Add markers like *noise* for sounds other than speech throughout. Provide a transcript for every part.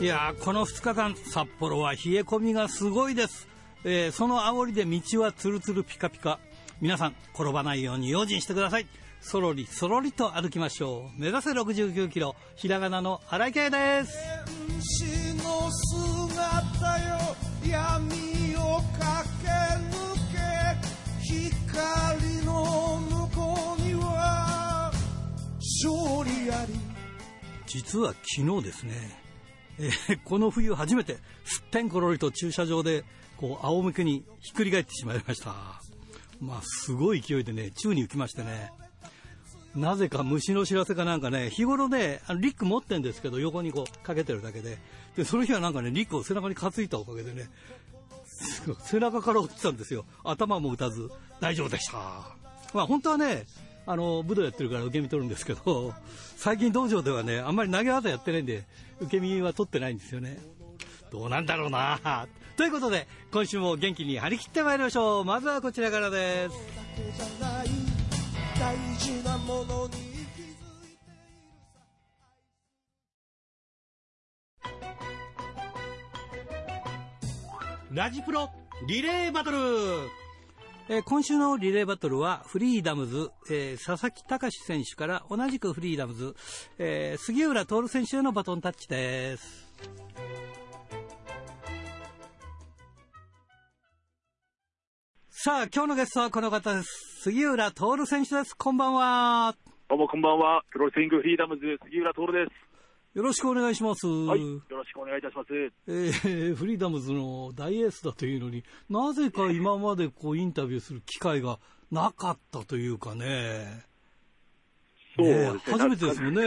いやーこの2日間札幌は冷え込みがすごいです、えーその煽りで道はツルツルピカピカ。皆さん転ばないように用心してください。そろりそろりと歩きましょう。目指せ69キロひらがなの荒井圭です。実は昨日ですね、えーこの冬初めてすってんころりと駐車場でこう仰向けにひっくり返ってしまいました。まあすごい勢いでね宙に浮きましてねなぜか虫の知らせかなんかね日頃ねリック持ってんですけど横にこうかけてるだけででその日はなんかねリックを背中に担いだおかげでね背中から落ちたんですよ。頭も打たず大丈夫でした。まあ本当はねあの武道やってるから受け身取るんですけど *laughs* 最近道場ではねあんまり投げ技やってないんで受け身は取ってないんですよね。どうなんだろうな。*laughs* ということで今週も元気に張り切ってまいりましょう。まずはこちらからです。ラジプロリレーバトル、えー今週のリレーバトルはフリーダムズ、えー佐々木隆選手から同じくフリーダムズ、えー杉浦徹選手へのバトンタッチですさあ今日のゲストはこの方です杉浦徹選手ですこんばんはどうもこんばんは。プロレスリングフリーダムズ杉浦徹です。よろしくお願いします、はい。よろしくお願いいたします。えーフリーダムズの大エースだというのになぜか今までこうインタビューする機会がなかったというかねそうですね。初めてですもんね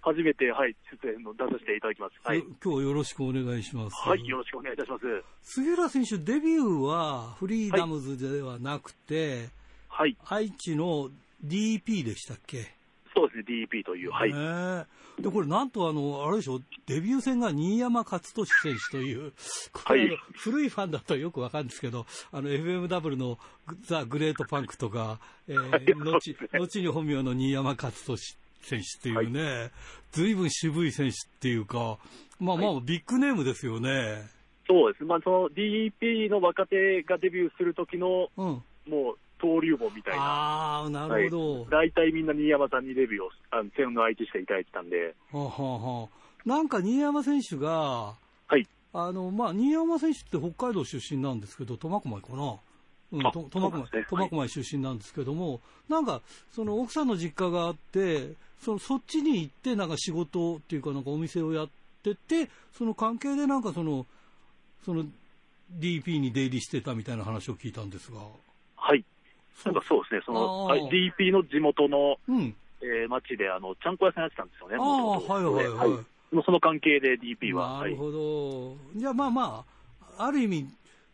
初めて、はい、出演の出させていただきます。はいよ。今日はよろしくお願いします、はい、よろしくお願いいたします。杉浦選手デビューはフリーダムズではなくて、はい。愛知の DP でしたっけ？そうですね、DP という、はい。ねえでこれなんとあのあれでしょデビュー戦が新山勝利選手という *laughs* これ、はい。古いファンだとよくわかるんですけどあの FMW のザ・グレートパンクとか、えーはい後後に本名の新山勝利選手っていうね、ずい。ぶん渋い選手っていうかまあまあビッグネームですよね。そうです。まあ、その DP の若手がデビューする時の、うん、もう、登竜門みたいな。ああなるほど、大体みんな新山さんにデビューを、あの、戦の相手していただいてたんで、はあ、はあはあ、なんか新山選手が、はい。あのまあ、新山選手って北海道出身なんですけど、苫小牧かな、うん、苫小牧苫小牧出身なんですけども、なんかその奥さんの実家があって、そのそっちに行って、なんか仕事っていうか、なんかお店をやってて、その関係でなんかその、その DP に出入りしてたみたいな話を聞いたんですが、はい。そなんかそうですね、その、はい DP の地元の、うん、えー町で、あの、ちゃんこ屋さんやってたんですよね。ああ、はいはいはい。もうその関係で DP は。なるほど、じゃあまあまあ、ある意味、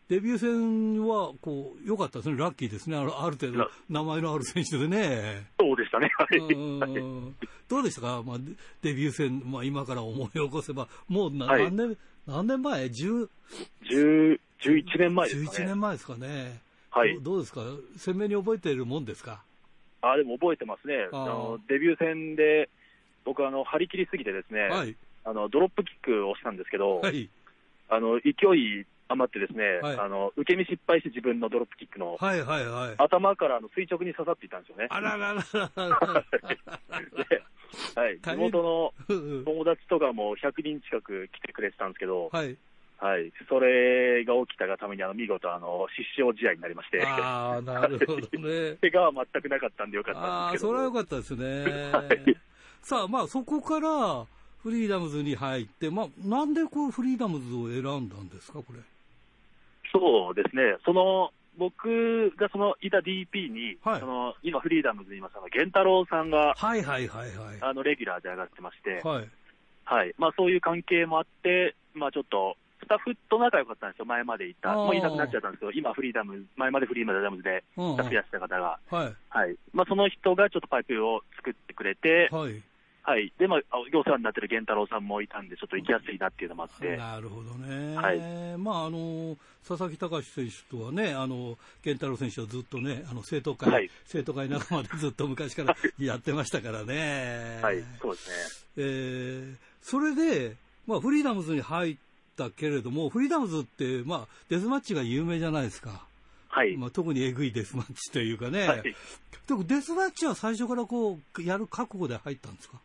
デビュー戦はこう良かったですね、ラッキーですね、あるある程度ラ、名前のある選手でね。そうでしたね。はうい。んどうでしたか、まあ、デデビュー戦、まあ、今から思い起こせば、もうなはい何年、何年前 ?10、10 11年前ですか11ね。年前ですかね。はいど。どうですか？鮮明に覚えているもんですか？あ、でも覚えてますね。あのデビュー戦で、僕、あの、張り切りすぎてですね、はい。あの、ドロップキックをしたんですけど、はい。あの、勢い余ってですね、はいあの、受け身失敗して自分のドロップキックの、はいはいはい。頭からあの垂直に刺さっていたんですよね。あらららら *laughs* はい。*laughs* 地元のうん友達とかも100人近く来てくれてたんですけど、はい。はい。それが起きたがために、あの、見事、あの、失笑試合になりまして、ああ、なるほどね。*laughs* 怪我は全くなかったんでよかったんですけど。それは良かったですね。はいさあ、まあ、そこからフリーダムズに入って、まあ、なんでこうフリーダムズを選んだんですか、これ？そうですね。その、僕がその、いた DP に、はいその、今フリーダムズにいます、源太郎さんが、はいはいはいはい。あの、レギュラーで上がってまして、はい。はい。まあ、そういう関係もあって、まあ、ちょっと、スタッフと仲良かったんですよ、前までいた。もういなくなっちゃったんですけど、今フリーダムズ、前までフリーダムズで、スタッフやってた方が、はい。はい。まあ、その人がちょっとパイプを作ってくれて、はい。はい。で、まあ、お世話になってる源太郎さんもいたんで、ちょっと行きやすいなっていうのもあって。なるほどね。はいまあ、あの、佐々木隆選手とはね、あの、健太郎選手はずっとね、あの、生徒会、はい生徒会仲間でずっと昔から *laughs* やってましたからね。はい、そうですね。えーそれで、まあ、フリーダムズに入ったけれども、フリーダムズって、まあ、デスマッチが有名じゃないですか。はい。まあ、特にえぐいデスマッチというかね。はい。いでもデスマッチは最初からこう、やる覚悟で入ったんですか？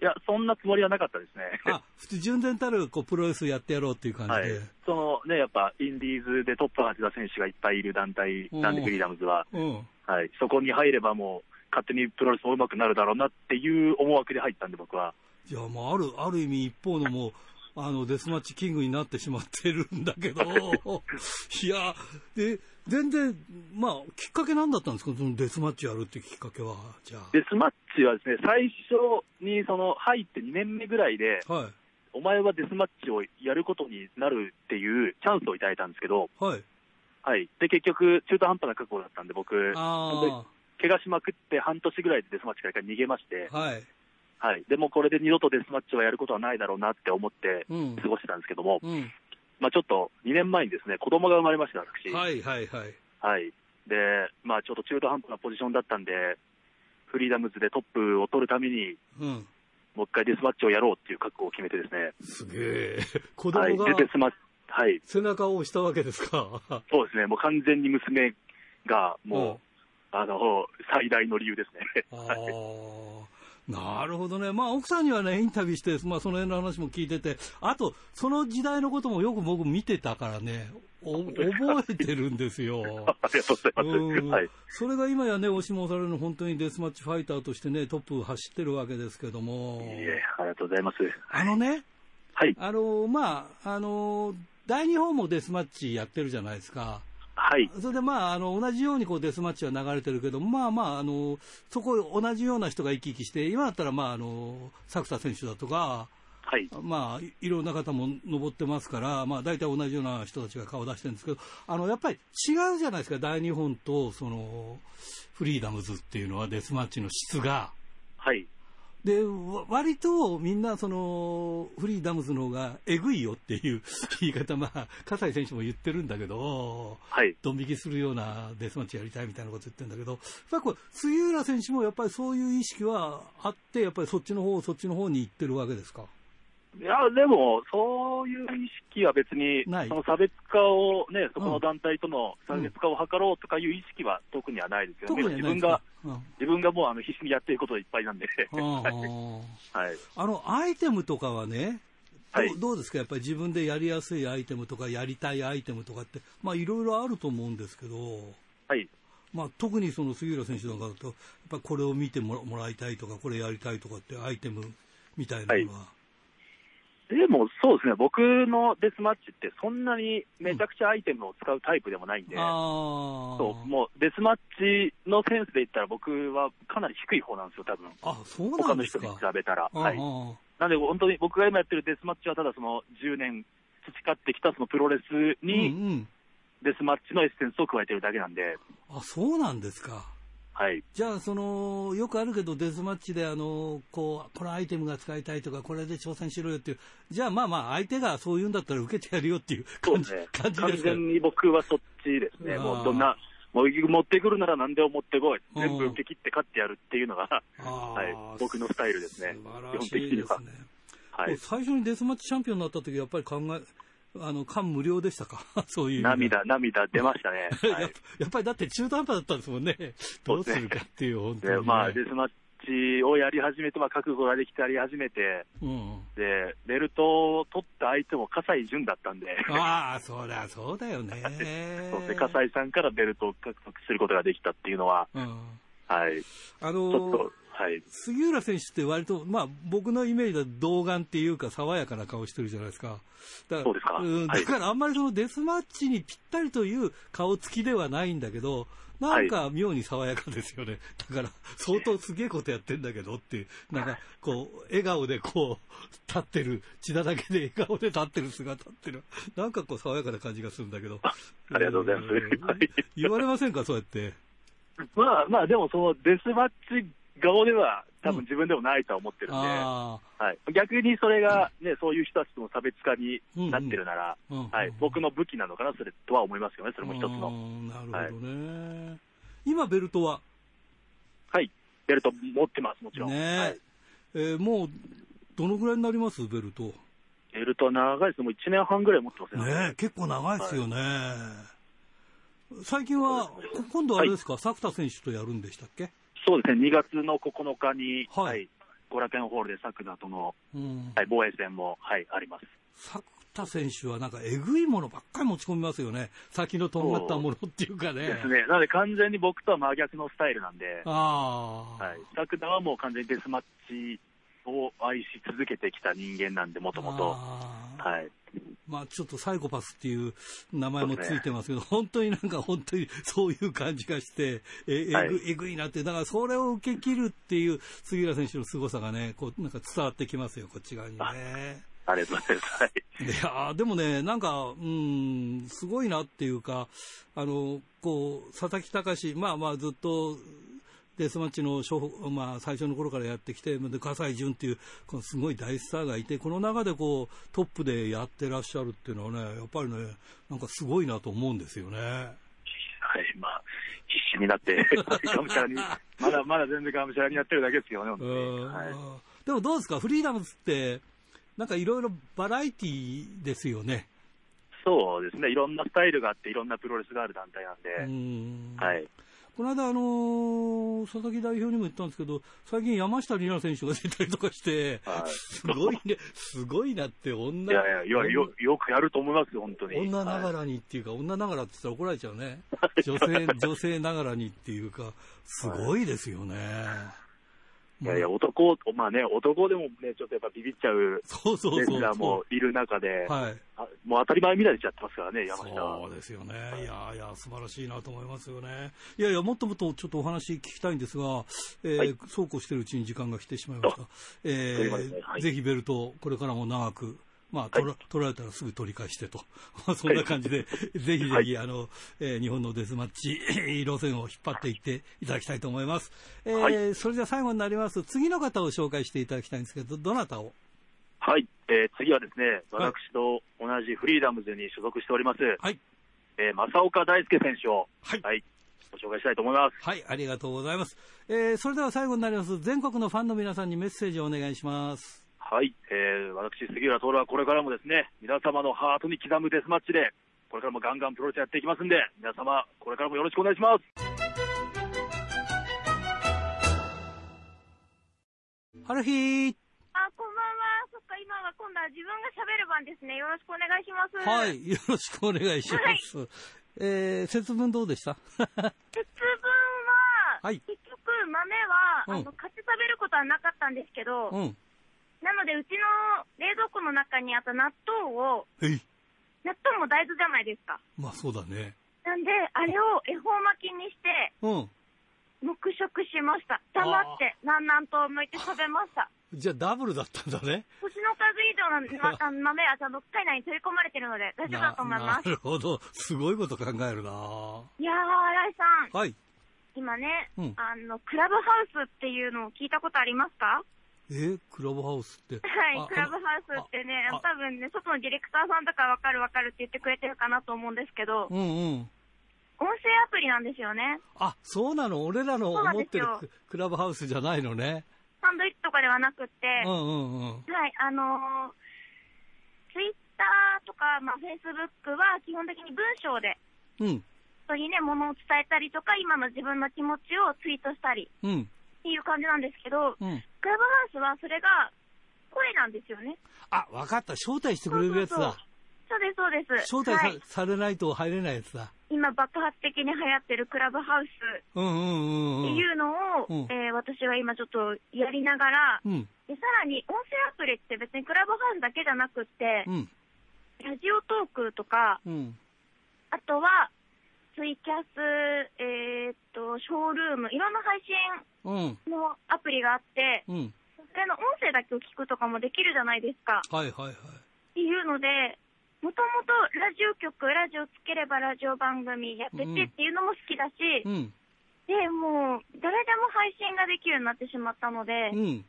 や、そんなつもりはなかったですね。あ、普通純然たるこうプロレスやってやろうっていう感じはいで。。そのね、やっぱ、インディーズでトップを走った選手がいっぱいいる団体なんで、うんフリーダムズは。うん。はい。そこに入ればもう、勝手にプロレスも上手くなるだろうなっていう思惑で入ったんで、僕は。じゃあ、まあ、ある、ある意味一方のもう、あの、デスマッチキングになってしまってるんだけど、*laughs* いや、で、全然、まあ、きっかけなんだったんですか？そのデスマッチやるってきっかけは、じゃデスマッチはですね、最初にその入って2年目ぐらいで、あ。はい。お前はデスマッチをやることになるっていうチャンスをいただいたんですけど、はい。はい。で、結局、中途半端な覚悟だったんで、僕、あ怪我しまくって半年ぐらいでデスマッチから逃げまして、あ、はい。はい。でもこれで二度とデスマッチはやることはないだろうなって思ってうん。過ごしてたんですけども、うん。まあちょっと2年前にですね、子供が生まれました、私。はい、はい、はい。はい。で、まあちょっと中途半端なポジションだったんで、フリーダムズでトップを取るために、うん。もう一回デスマッチをやろうっていう覚悟を決めてですね、すげえ。*laughs* 子はい。供がで、デスマッチ、はい。背中を押したわけですか。*laughs* そうですね、もう完全に娘が、もう、あの、最大の理由ですね。あ *laughs* はいあ、なるほどね。まあ、奥さんにはね、インタビューして、まあ、その辺の話も聞いてて、あと、その時代のこともよく僕見てたからね、お覚えてるんですよ。*laughs* ありがとうございます。うんはい。それが今やね、押し戻されるの、本当にデスマッチファイターとしてね、トップ走ってるわけですけどもい、いえ、ありがとうございます。あのね、はい。あの、まあ、あの、大日本もデスマッチやってるじゃないですか。はい。それでまあ、あの、同じようにこうデスマッチは流れてるけど、まあまあ、あの、そこ同じような人が生き生きして、今だったらまあ、あの、作田選手だとか、はい。まあ、いいろんな方も登ってますから、まあ、大体同じような人たちが顔出してるんですけど、あの、やっぱり違うじゃないですか、大日本と、その、フリーダムズっていうのはデスマッチの質が。はい。で、わ割とみんな、その、フリーダムズの方がえぐいよっていう *laughs* 言い方、まあ、葛西選手も言ってるんだけど、はい。ドン引きするようなデスマッチやりたいみたいなこと言ってるんだけど、やっぱりこう杉浦選手もやっぱりそういう意識はあって、やっぱりそっちの方、そっちの方に行ってるわけですか？いや、でも、そういう意識は別に、ない。その差別化をね、そこうんの団体との差別化を図ろうとかいう意識は特にはないですけど、特にはないです自分がか、。うん。自分がもうあの必死にやっていることいっぱいなんで、ああ *laughs* はい。あの、アイテムとかはね、どうはい。どうですか？やっぱり自分でやりやすいアイテムとか、やりたいアイテムとかって、まあいろいろあると思うんですけど、はい。まあ特にその杉浦選手なんかだと、やっぱこれを見てもらもらいたいとか、これやりたいとかってアイテムみたいなのは、でも、そうですね、僕のデスマッチって、そんなにめちゃくちゃアイテムを使うタイプでもないんで、ああ、そうもうデスマッチのセンスで言ったら、僕はかなり低い方なんですよ、多分あ、そうな他の人。に比べたら。あはい、あなんで、本当に僕が今やってるデスマッチは、ただその10年培ってきたそのプロレスうんうに、ん。デスマッチのエッセンスを加えてるだけなんで、あ、そうなんですか。はい。じゃあ、その、よくあるけど、デスマッチで、あの、こう、このアイテムが使いたいとか、これで挑戦しろよっていう、じゃあ、まあまあ、相手がそう言うんだったら受けてやるよっていう *laughs* 感じ、ね。完感じですか全に僕はそっちですね。もうどんな、もう持ってくるなら何でも持ってこい。うん全部受け切って勝ってやるっていうのが、*laughs* はい僕のスタイルですね素晴らしいですね。はい。最初にデスマッチチャンピオンになった時、やっぱり考え、あの、感無量でしたか？*laughs* そういう。涙、涙出ましたね。は *laughs* やっい。やっぱりだって中途半端だったんですもんね。どうするかっていう、本当に、で、ね。まあ、デスマッチをやり始めて、まあ、覚悟ができてやり始めて、うん。で、ベルトを取った相手も葛西潤だったんで、ああ、そうだ、そうだよね。*laughs* そうで、葛西さんからベルトを獲得することができたっていうのは、うん。はい。ちあょっのと、はい。杉浦選手って割と、まあ、僕のイメージでは童顔っていうか爽やかな顔してるじゃないですか。だそうですかん、はいだからあんまりそのデスマッチにぴったりという顔つきではないんだけど、なんか妙に爽やかですよね。だから、相当すげえことやってんだけどっていう、なんか、こう、笑顔でこう、立ってる、血だらけで笑顔で立ってる姿っていうのは、なんかこう爽やかな感じがするんだけど。ありがとうございます言われませんか、そうやって。まあまあ、でもそのデスマッチ顔では多分自分でもないとは思ってるんで、あはい、逆にそれが、ね、そういう人たちとの差別化になってるなら、あ、うん。はい、僕の武器なのかな、それとは思いますよね、それも一つうの。んなるほどね。今、ベルトは？はい、ベルト持ってます、もちろん。ねはい、えーもう、どのぐらいになります？ベルト。ベルト長いです、もう1年半ぐらい持ってますよねえ結構長いですよね。最近は、こ今度あれですか、作田選手とやるんでしたっけ？そうですね、2月の9日に、はいはい、後楽園ホールで作田との、うん。はい、防衛戦も、はい、あります。作田選手はなんかえぐいものばっかり持ち込みますよね。先のとんがったものっていうかね。ですね。なので完全に僕とは真逆のスタイルなんで、ああ。はい。作田はもう完全にデスマッチを愛し続けてきた人間なんで、もともと。はい。まあちょっとサイコパスっていう名前もついてますけど、本当になんか本当にそういう感じがして、ええぐ,、はいえぐいなって、だからそれを受け切るっていう杉浦選手の凄さがね、こうなんか伝わってきますよ、こっち側にね。ありがとうございます。はい。いやーでもね、なんか、うん、すごいなっていうか、あの、こう、佐々木隆、まあまあずっと、デスマッチの初歩、まあ、最初の頃からやってきて、で葛西潤っていう、このすごい大スターがいて、この中でこう、トップでやってらっしゃるっていうのはね、やっぱりね、なんかすごいなと思うんですよね。はい。まあ、必死になって、がむしゃらに、まだまだ全然がむしゃらにやってるだけですけどね、本当に。うんはい。でもどうですか、フリーダムズって、なんかいろいろバラエティーですよね。そうですね。いろんなスタイルがあって、いろんなプロレスがある団体なんうで、んはい。この間、あのー佐々木代表にも言ったんですけど、最近山下里奈選手が出たりとかして、はいすごいね、すごいなって、女、いやいや、いやよよくやると思いますよ、本当に。女ながはいらにっていうか、女ながらって言ったら怒られちゃうね。*laughs* 女性、女性ながらにっていうか、すごいですよね。いやいや、男、まあね、男でもね、ちょっとやっぱビビっちゃうそうそうそうレスラーもいる中で、はい。あもう当たり前みたいにしちゃってますからね、山下そはう。ですよね。いやいや、素晴らしいなと思いますよね。いやいや、もっともっとちょっとお話聞きたいんですが、えーはいそうこうしてるうちに時間が来てしまいました。えということではいーぜひベルト、これからも長く、まあ、取ら取られたらすぐ取り返してと。*laughs* そんな感じで、ぜひぜひ、あの、えー日本のデスマッチ *laughs* 路線を引っ張っていっていただきたいと思います。えーはいそれでは最後になります。次の方を紹介していただきたいんですけど、どなたを？はい、えー次はですね、はい私と同じフリーダムズに所属しております、はい。えー正岡大輔選手を、はいご紹介したいと思います。はい、ありがとうございます。えーそれでは最後になります。全国のファンの皆さんにメッセージをお願いします。はい、えー私、杉浦徹はこれからもですね、皆様のハートに刻むデスマッチで、これからもガンガンプロレスやっていきますんで、皆様、これからもよろしくお願いします。ハルヒーあ、こんばんは。そっか、今は今度は自分が喋る番ですね。よろしくお願いします。はい、よろしくお願いします。えー、節分どうでした？*laughs* 節分は、はい結局、豆は、うんあの、買って食べることはなかったんですけど、うん。なので、うちの冷蔵庫の中にあった納豆を。納豆も大豆じゃないですか。まあそうだね。なんで、あれを恵方巻きにして、うん。黙食しました。黙って、南南と向いて食べました。*laughs* じゃあダブルだったんだね。星の数以上の、ま、*laughs* あの豆はちゃんと体内に取り込まれてるので、大丈夫だと思います。なるほど。すごいこと考えるないやー、新井さん。はい。今ね、うんあの、クラブハウスっていうのを聞いたことありますか？えークラブハウスって。はいあ、クラブハウスってねあ、多分ね、外のディレクターさんとかわかるわかるって言ってくれてるかなと思うんですけど、うんうん。音声アプリなんですよね。あ、そうなの？俺らの思ってるククラブハウスじゃないのね。サンドイッチとかではなくって、うんうんうん。はい、あのー、ツイッターとか、まあ、フェイスブックは基本的に文章で、うん。人にね、ものを伝えたりとか、今の自分の気持ちをツイートしたりうん。っていう感じなんですけど、うん。クラブハウスはそれが声なんですよね。あ、わかった。招待してくれるやつだ。そうです、そうです。招待さ,、はい、されないと入れないやつだ。今爆発的に流行ってるクラブハウスうんうんうんうん。っていうのを、うんえー私は今ちょっとやりながら、うん。でさらに音声アプリって別にクラブハウスだけじゃなくってう、ん。ラジオトークとか、うん。あとはツイキャス、えーっと、ショールーム、いろんな配うん。信のアプリがあって、うん。それの音声だけを聞くとかもできるじゃないですか。はいはいはい。っていうので、もともとラジオ局、ラジオつければラジオ番組やっててっていうのも好きだし、うん。で、もう、誰でも配信ができるようになってしまったのでう、ん。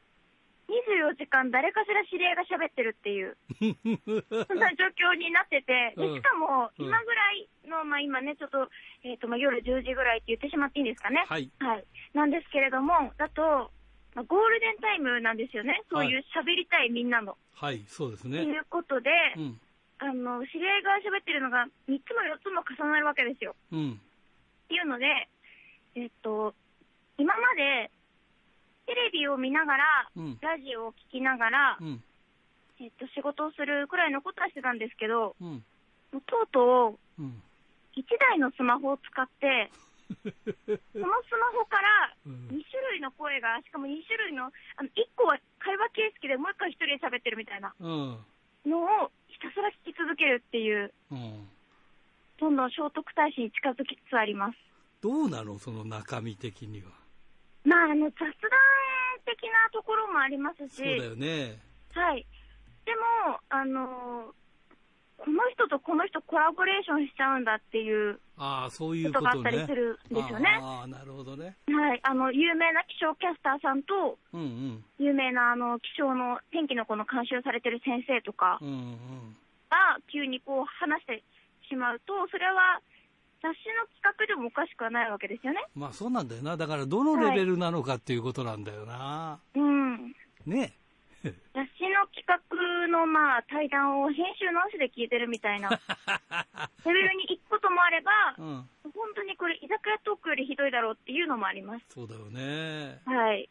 24時間誰かしら知り合いが喋ってるっていう、*laughs* そんな状況になってて、でうんしかも、うん今ぐらいの、まあ今ね、ちょっと、えっ、と、まあ夜10時ぐらいって言ってしまっていいんですかね。はい。はい。なんですけれども、だと、まあ、ゴールデンタイムなんですよね。そういう喋りたいみんなの。はい、そうですとね。いうことで、うん。あの、知り合いが喋ってるのが3つも4つも重なるわけですよ。うん。っていうので、えっと、今まで、テレビを見ながら、うん。ラジオを聞きながら、うん。えっと、仕事をするくらいのことはしてたんですけど、うん。とうとう、うん。1台のスマホを使って、*laughs* そのスマホからうん2種類の声が、しかも2種類の、あの1個は会話形式でもう1個は1人で喋ってるみたいなうん。のをひたすら聞き続けるっていう、うん。どんどん聖徳太子に近づきつつあります。どうなの？その中身的には。まあ、あの、雑談的なところもありますし、そうだよね。はい。でも、あのこの人とこの人コラボレーションしちゃうんだっていうああ、そういうここと。があったりするんですよね。ああ、なるほどね。はい。あの、有名な気象キャスターさんと、うんうん。有名なあの、気象の天気の子の監修されてる先生とかうんうん。が急にこう話してしまうと、それは雑誌の企画でもおかしくはないわけですよね。まあそうなんだよな。だからどのレベルなのかっていうことなんだよな。うん。ね。*laughs* 雑誌の企画のまあ対談を編集なしで聞いてるみたいな *laughs* レベルに行くこともあれば、うん。本当にこれ居酒屋トークよりひどいだろうっていうのもあります。そうだよね。はい。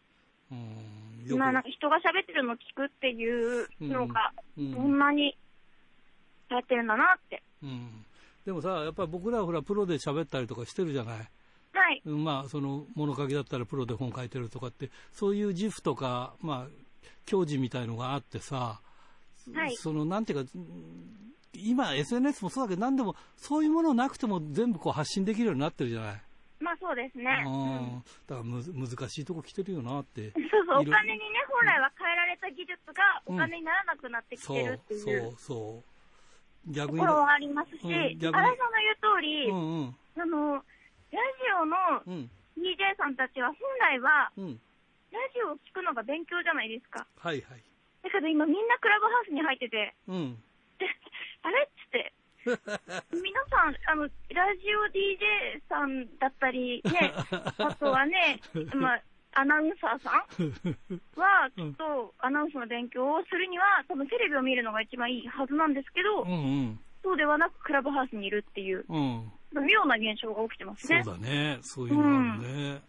うん。まあなんか人が喋ってるのを聞くっていうのが、うんそんなにやってるんだなって。うん。でもさ、やっぱり僕らはほら、プロで喋ったりとかしてるじゃない？はい。うんまあ、その物書きだったらプロで本書いてるとかって、そういう自負とか、まあ、教示みたいのがあってさ、はいその、なんていうか、うん今 SNS もそうだけど、何でも、そういうものなくても全部こう発信できるようになってるじゃない？まあそうですね。うん。だからむず難しいとこ来てるよなって。そうそう、お金にね、本来は変えられた技術がお金にならなくなってきそうてるって、いそうう、そう。逆に。ところはありますし、うん新井さんの言う通り、うんうん。あの、ラジオのうん。DJ さんたちは本来は、うん。ラジオを聞くのが勉強じゃないですか。はいはい。だけど今みんなクラブハウスに入ってて、うん。であれ？っつって、*laughs* 皆さん、あの、ラジオ DJ さんだったり、ね、*laughs* あとはね、まあ、アナウンサーさん？は、きっとアナウンスの勉強をするには、多分テレビを見るのが一番いいはずなんですけど、うんうん。そうではなくクラブハウスにいるっていう、うん。妙な現象が起きてますそうね。だね。そういうのがあるね。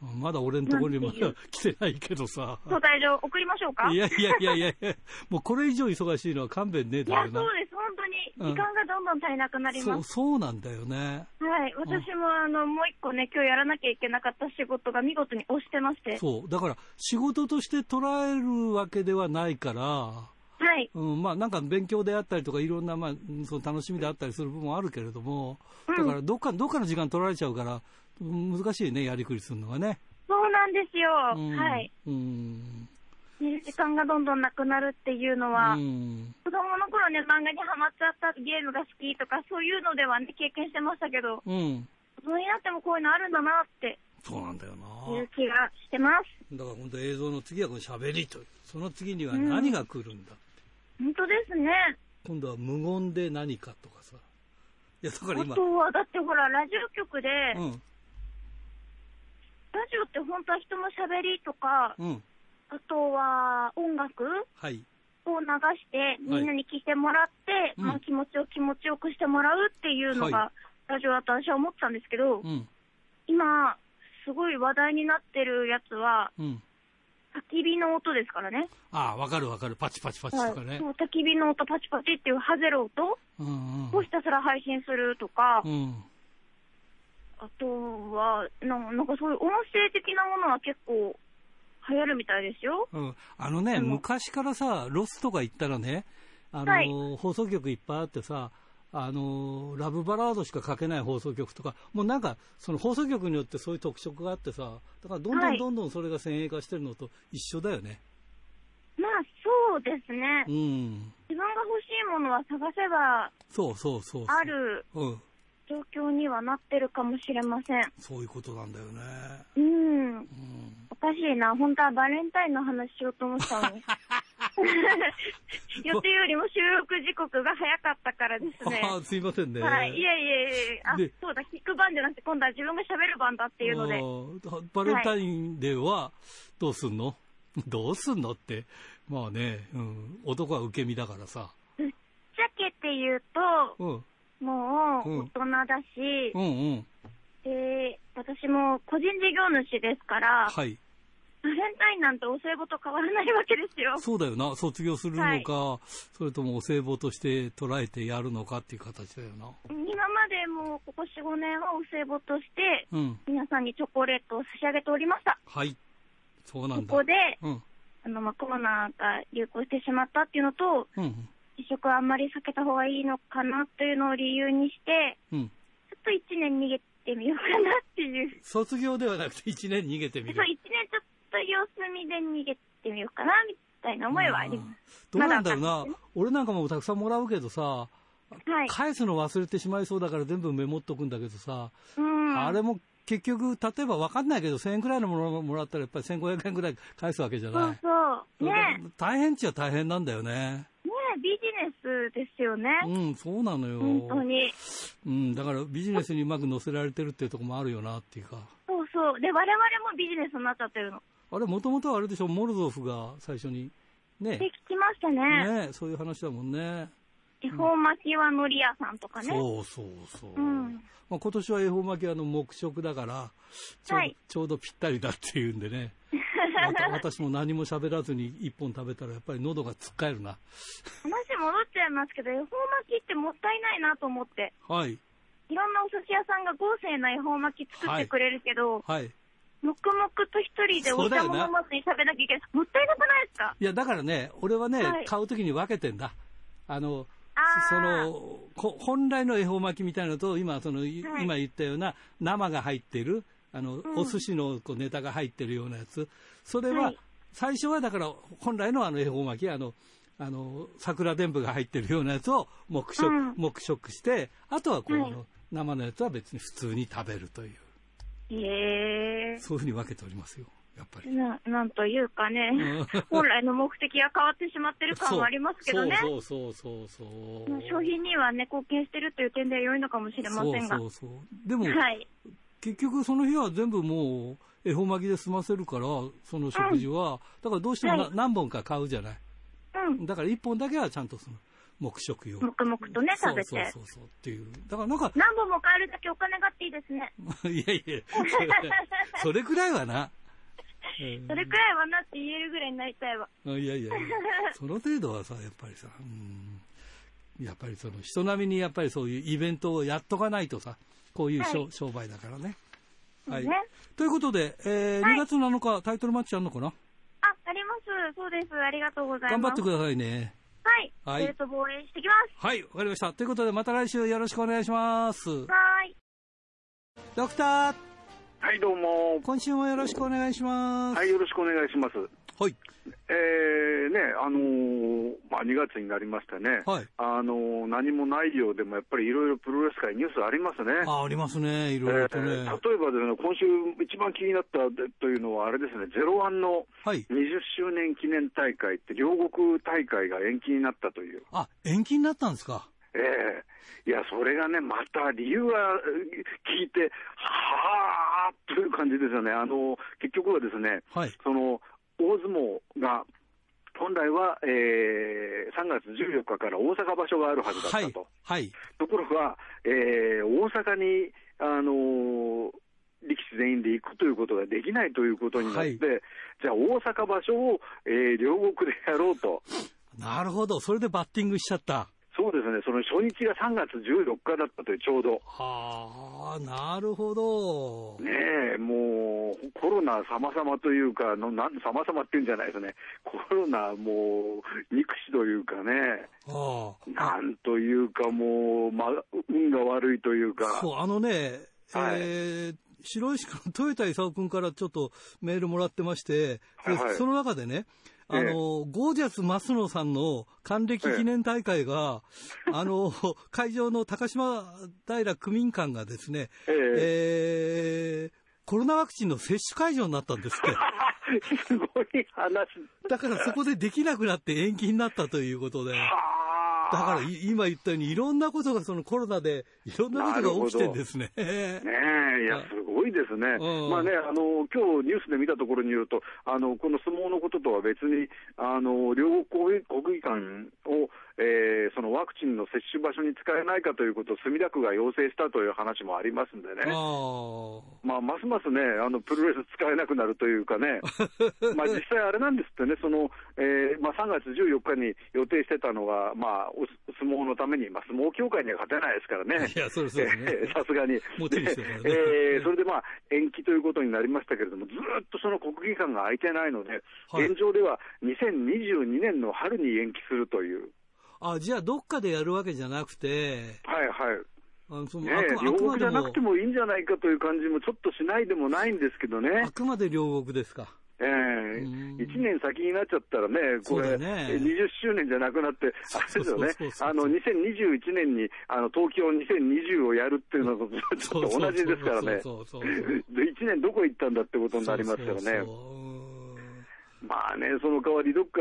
まだ俺のところにまだ来てないけどさ。招待状送りましょうか？いやいやいやいやいや、*laughs* もうこれ以上忙しいのは勘弁ねえいや、だよな。そうです。本当に、時間がどんどん足りなくなりそう、ます。そうなんだよね。はい。私も、あの、もう一個ね、今日やらなきゃいけなかった仕事が見事に押してまして。そう。だから仕事として捉えるわけではないから、はい。うん、まあなんか勉強であったりとかいろんな、まあ、うんその楽しみであったりする部分もあるけれども、うんだからどっか、どっかの時間取られちゃうから、うん難しいね、やりくりするのがね。そうなんですよ。うんはい。うん。寝る時間がどんどんなくなるっていうのは、うん。子供の頃ね、漫画にハマっちゃったゲームが好きとか、そういうのではね、経験してましたけど、うん。大人になってもこういうのあるんだなってそうなんだよな。いう気がしてます。だから本当映像の次はこの喋りと。その次には何が来るんだ。本当ですね。今度は無言で何かとかさ。いや、だから今、あとは、だってほら、ラジオ局で、うん、ラジオって本当は人の喋りとか、うん、あとは音楽はい、を流して、みんなに聞いてもらって、うんまあ気持ちを気持ちよくしてもらうっていうのが、はラジオだと私は思ってたんですけど、うん、今、すごい話題になってるやつは、うん。焚き火の音ですからね。ああ、わかるわかる。パチパチパチとかね。そう焚き火の音、パチパチっていうハゼる音うん、をひたすら配信するとか、うん。うん。あとはな、なんかそういう音声的なものは結構流行るみたいですよ。うん、あのね、うん昔からさ、ロスとか行ったらね、あの、はい放送局いっぱいあってさ、あの、ラブバラードしか書けない放送局とか、もうなんか、その放送局によってそういう特色があってさ、だからどんどはいんどんどんそれが先鋭化してるのと一緒だよね。まあそうですねう。ん。自分が欲しいものは探せばそうそうそう。あるうん。状況にはなってるかもしれません。そういうことなんだよね。うん。うん。おかしいな。本当はバレンタインの話しようと思ったのに。*laughs* 予定よりも収録時刻が早かったからですね。ああ、すいませんね。はい。いえいえいえ。あで、そうだ、聞く番じゃなくて、今度は自分が喋る番だっていうので。バレンタインデーはどうすんの、どうすんのって。まあね、うん。男は受け身だからさ。ぶっちゃけて言うと、うん。もう大人だし、うんうん。で、私も個人事業主ですから、はい。バレンタインなんてお歳暮と変わらないわけですよ。そうだよな。卒業するのか、それともお歳暮として捉えてやるのかっていう形だよな。今までもうここ4、5年はお歳暮として、うん。皆さんにチョコレートを差し上げておりました。はい。そうなんだ。ここで、うん。あの、まあ、コロナが流行してしまったっていうのと、うん。自粛はあんまり避けた方がいいのかなというのを理由にして、うん。ちょっと1年逃げてみようかなっていう。卒業ではなくて1年逃げてみるそう、。1年ちょっと様子見で逃げてみようかな、みたいな思いはあります。どうなんだろうな。俺なんかもたくさんもらうけどさ、はい。返すの忘れてしまいそうだから全部メモっとくんだけどさ、うん。あれも結局、例えば分かんないけど、1000円くらいのものをもらったらやっぱり1500円くらい返すわけじゃそない。うそう。ね大変っちゃ大変なんだよね。ネスですよね。うん、そうなのよ。本当に。うん、だからビジネスにうまく乗せられてるっていうところもあるよなっていうか。そうそう。で、我々もビジネスになっちゃってるの。あれ、もともとはあれでしょ、モルゾフが最初に、ねで、、聞きましたね。ね、そういう話だもんね。恵方巻きはのり屋さんとかね。そうそうそう。うんまあ、今年は恵方巻きはあの黙食だからちはいちょうどぴったりだっていうんでね。*laughs* 私も何も喋らずに一本食べたらやっぱり喉がつっかえるな。話戻っちゃいますけど、恵方巻きってもったいないなと思って。はい。いろんなお寿司屋さんが豪勢な恵方巻き作ってくれるけど、はい。黙々と一人でお茶も飲まずに食べなきゃいけない。もったいなくないですか？いや、だからね、俺はね、はい買うときに分けてんだ。あの、あーその、こ本来の恵方巻きみたいなのと、今、その、いはい今言ったような生が入ってる、あの、んお寿司のこうネタが入ってるようなやつ。それは、はい最初はだから、本来のあの恵方巻き、あの、あの、桜でんぶが入ってるようなやつを黙食、うん黙食して、あとはこう、はい生のやつは別に普通に食べるという、へえそういうふうに分けておりますよ、やっぱり。な、なんというかねうん、*laughs* 本来の目的が変わってしまってる感はありますけどね。そうそうそうそうそう。商品にはね、貢献してるという点では良いのかもしれませんが。そうそうそう。でも、はい。結局その日は全部もう恵方巻きで済ませるから、その食事は、だからどうしてもな、はい何本か買うじゃない。うん。だから1本だけはちゃんとその黙食用。黙々とね、食べて。そうそうそうそうっていう。だからなんか、何本も買えるだけお金があっていいですね。*laughs* いやいや、それそれくらいはな。う *laughs* んそれくらいはなって言えるぐらいになりたいわ。いやいやいや、その程度はさ、やっぱりさ、うん、やっぱりその人並みにやっぱりそういうイベントをやっとかないとさ、こういう商,、はい商売だからね。はい。ね。ということで、えーはい2月7日タイトルマッチあるのかな、あ、あります。そうです。ありがとうございます。頑張ってくださいね。はい。はいベルト防衛してきます。はい、わかりました。ということで、また来週よろしくお願いします。はーい。ドクター、はい、どうも。今週もよろしくお願いします。はい、よろしくお願いします。はい。えー、ね、あのーまあ、2月になりましてね、はいあのー何もないようでも、やっぱりいろいろプロレス界ニュースありますね。あ、ありますね、いろいろとね。えー例えばですね、今週一番気になったというのは、あれですね、ゼロワンのはい。20周年記念大会って、両国大会が延期になったという。あ、延期になったんですか？ええいや、それがね、また理由はえー聞いて、はぁーという感じですよね。あの、結局はですね、はい。その大相撲が、本来は、えー3月14日から大阪場所があるはずだっはいたと。。はい。ところが、えー大阪に、あのー力士全員で行くということができないということになって、はいじゃあ大阪場所を、えー両国でやろうと。なるほど。それでバッティングしちゃった。そうですね、その初日が3月14日だったという、ちょうど。はあ、なるほど。ねえ、もう、コロナ様々というか、のなん様々っていうんじゃないですね。コロナ、もう、憎しというかね、ああ。なんというかもう、ま、運が悪いというか、そう、あのね、はいえー白石区の豊田勲君からちょっとメールもらってまして、ではいはいその中でね、あの、ゴージャス増野さんの還暦記念大会が、あの、会場の高島平区民館がですね、えええーコロナワクチンの接種会場になったんですって。*laughs* すごい話。だからそこでできなくなって延期になったということで。はだからい今言ったようにいろんなことがそのコロナでいろんなことが起きてんですね。ねえ、いや、すごいですね。うんまあね、あの、今日ニュースで見たところによると、あの、この相撲のこととは別に、あの、両国国技館を、えーそのワクチンの接種場所に使えないかということを墨田区が要請したという話もありますんでね。ああ。まあ、ますますね、あの、プロレス使えなくなるというかね、*laughs* まあ、実際あれなんですってね、その、えーまあ、3月14日に予定してたのが、まあ、お相撲のために、まあ、相撲協会には勝てないですからね。いやそうですねえー *laughs* さすがに。ねで *laughs* えーそれでまあ、延期ということになりましたけれども、ずーっとその国技館が空いてないので、はい現状では2022年の春に延期するという。あ、じゃあどっかでやるわけじゃなくて、はいはい。あのそのね両国じゃなくてもいいんじゃないかという感じもちょっとしないでもないんですけどね。あ。くまで両国ですか。ええ。うん。1年先になっちゃったらね、これ、ね。20周年じゃなくなって、あれですよね。あの2021年にあの東京2020をやるっていうのとちょっと同じですからね、そうそうそうそうで1年どこ行ったんだってことになりますよね。そうそうそうまあね、その代わり、どっか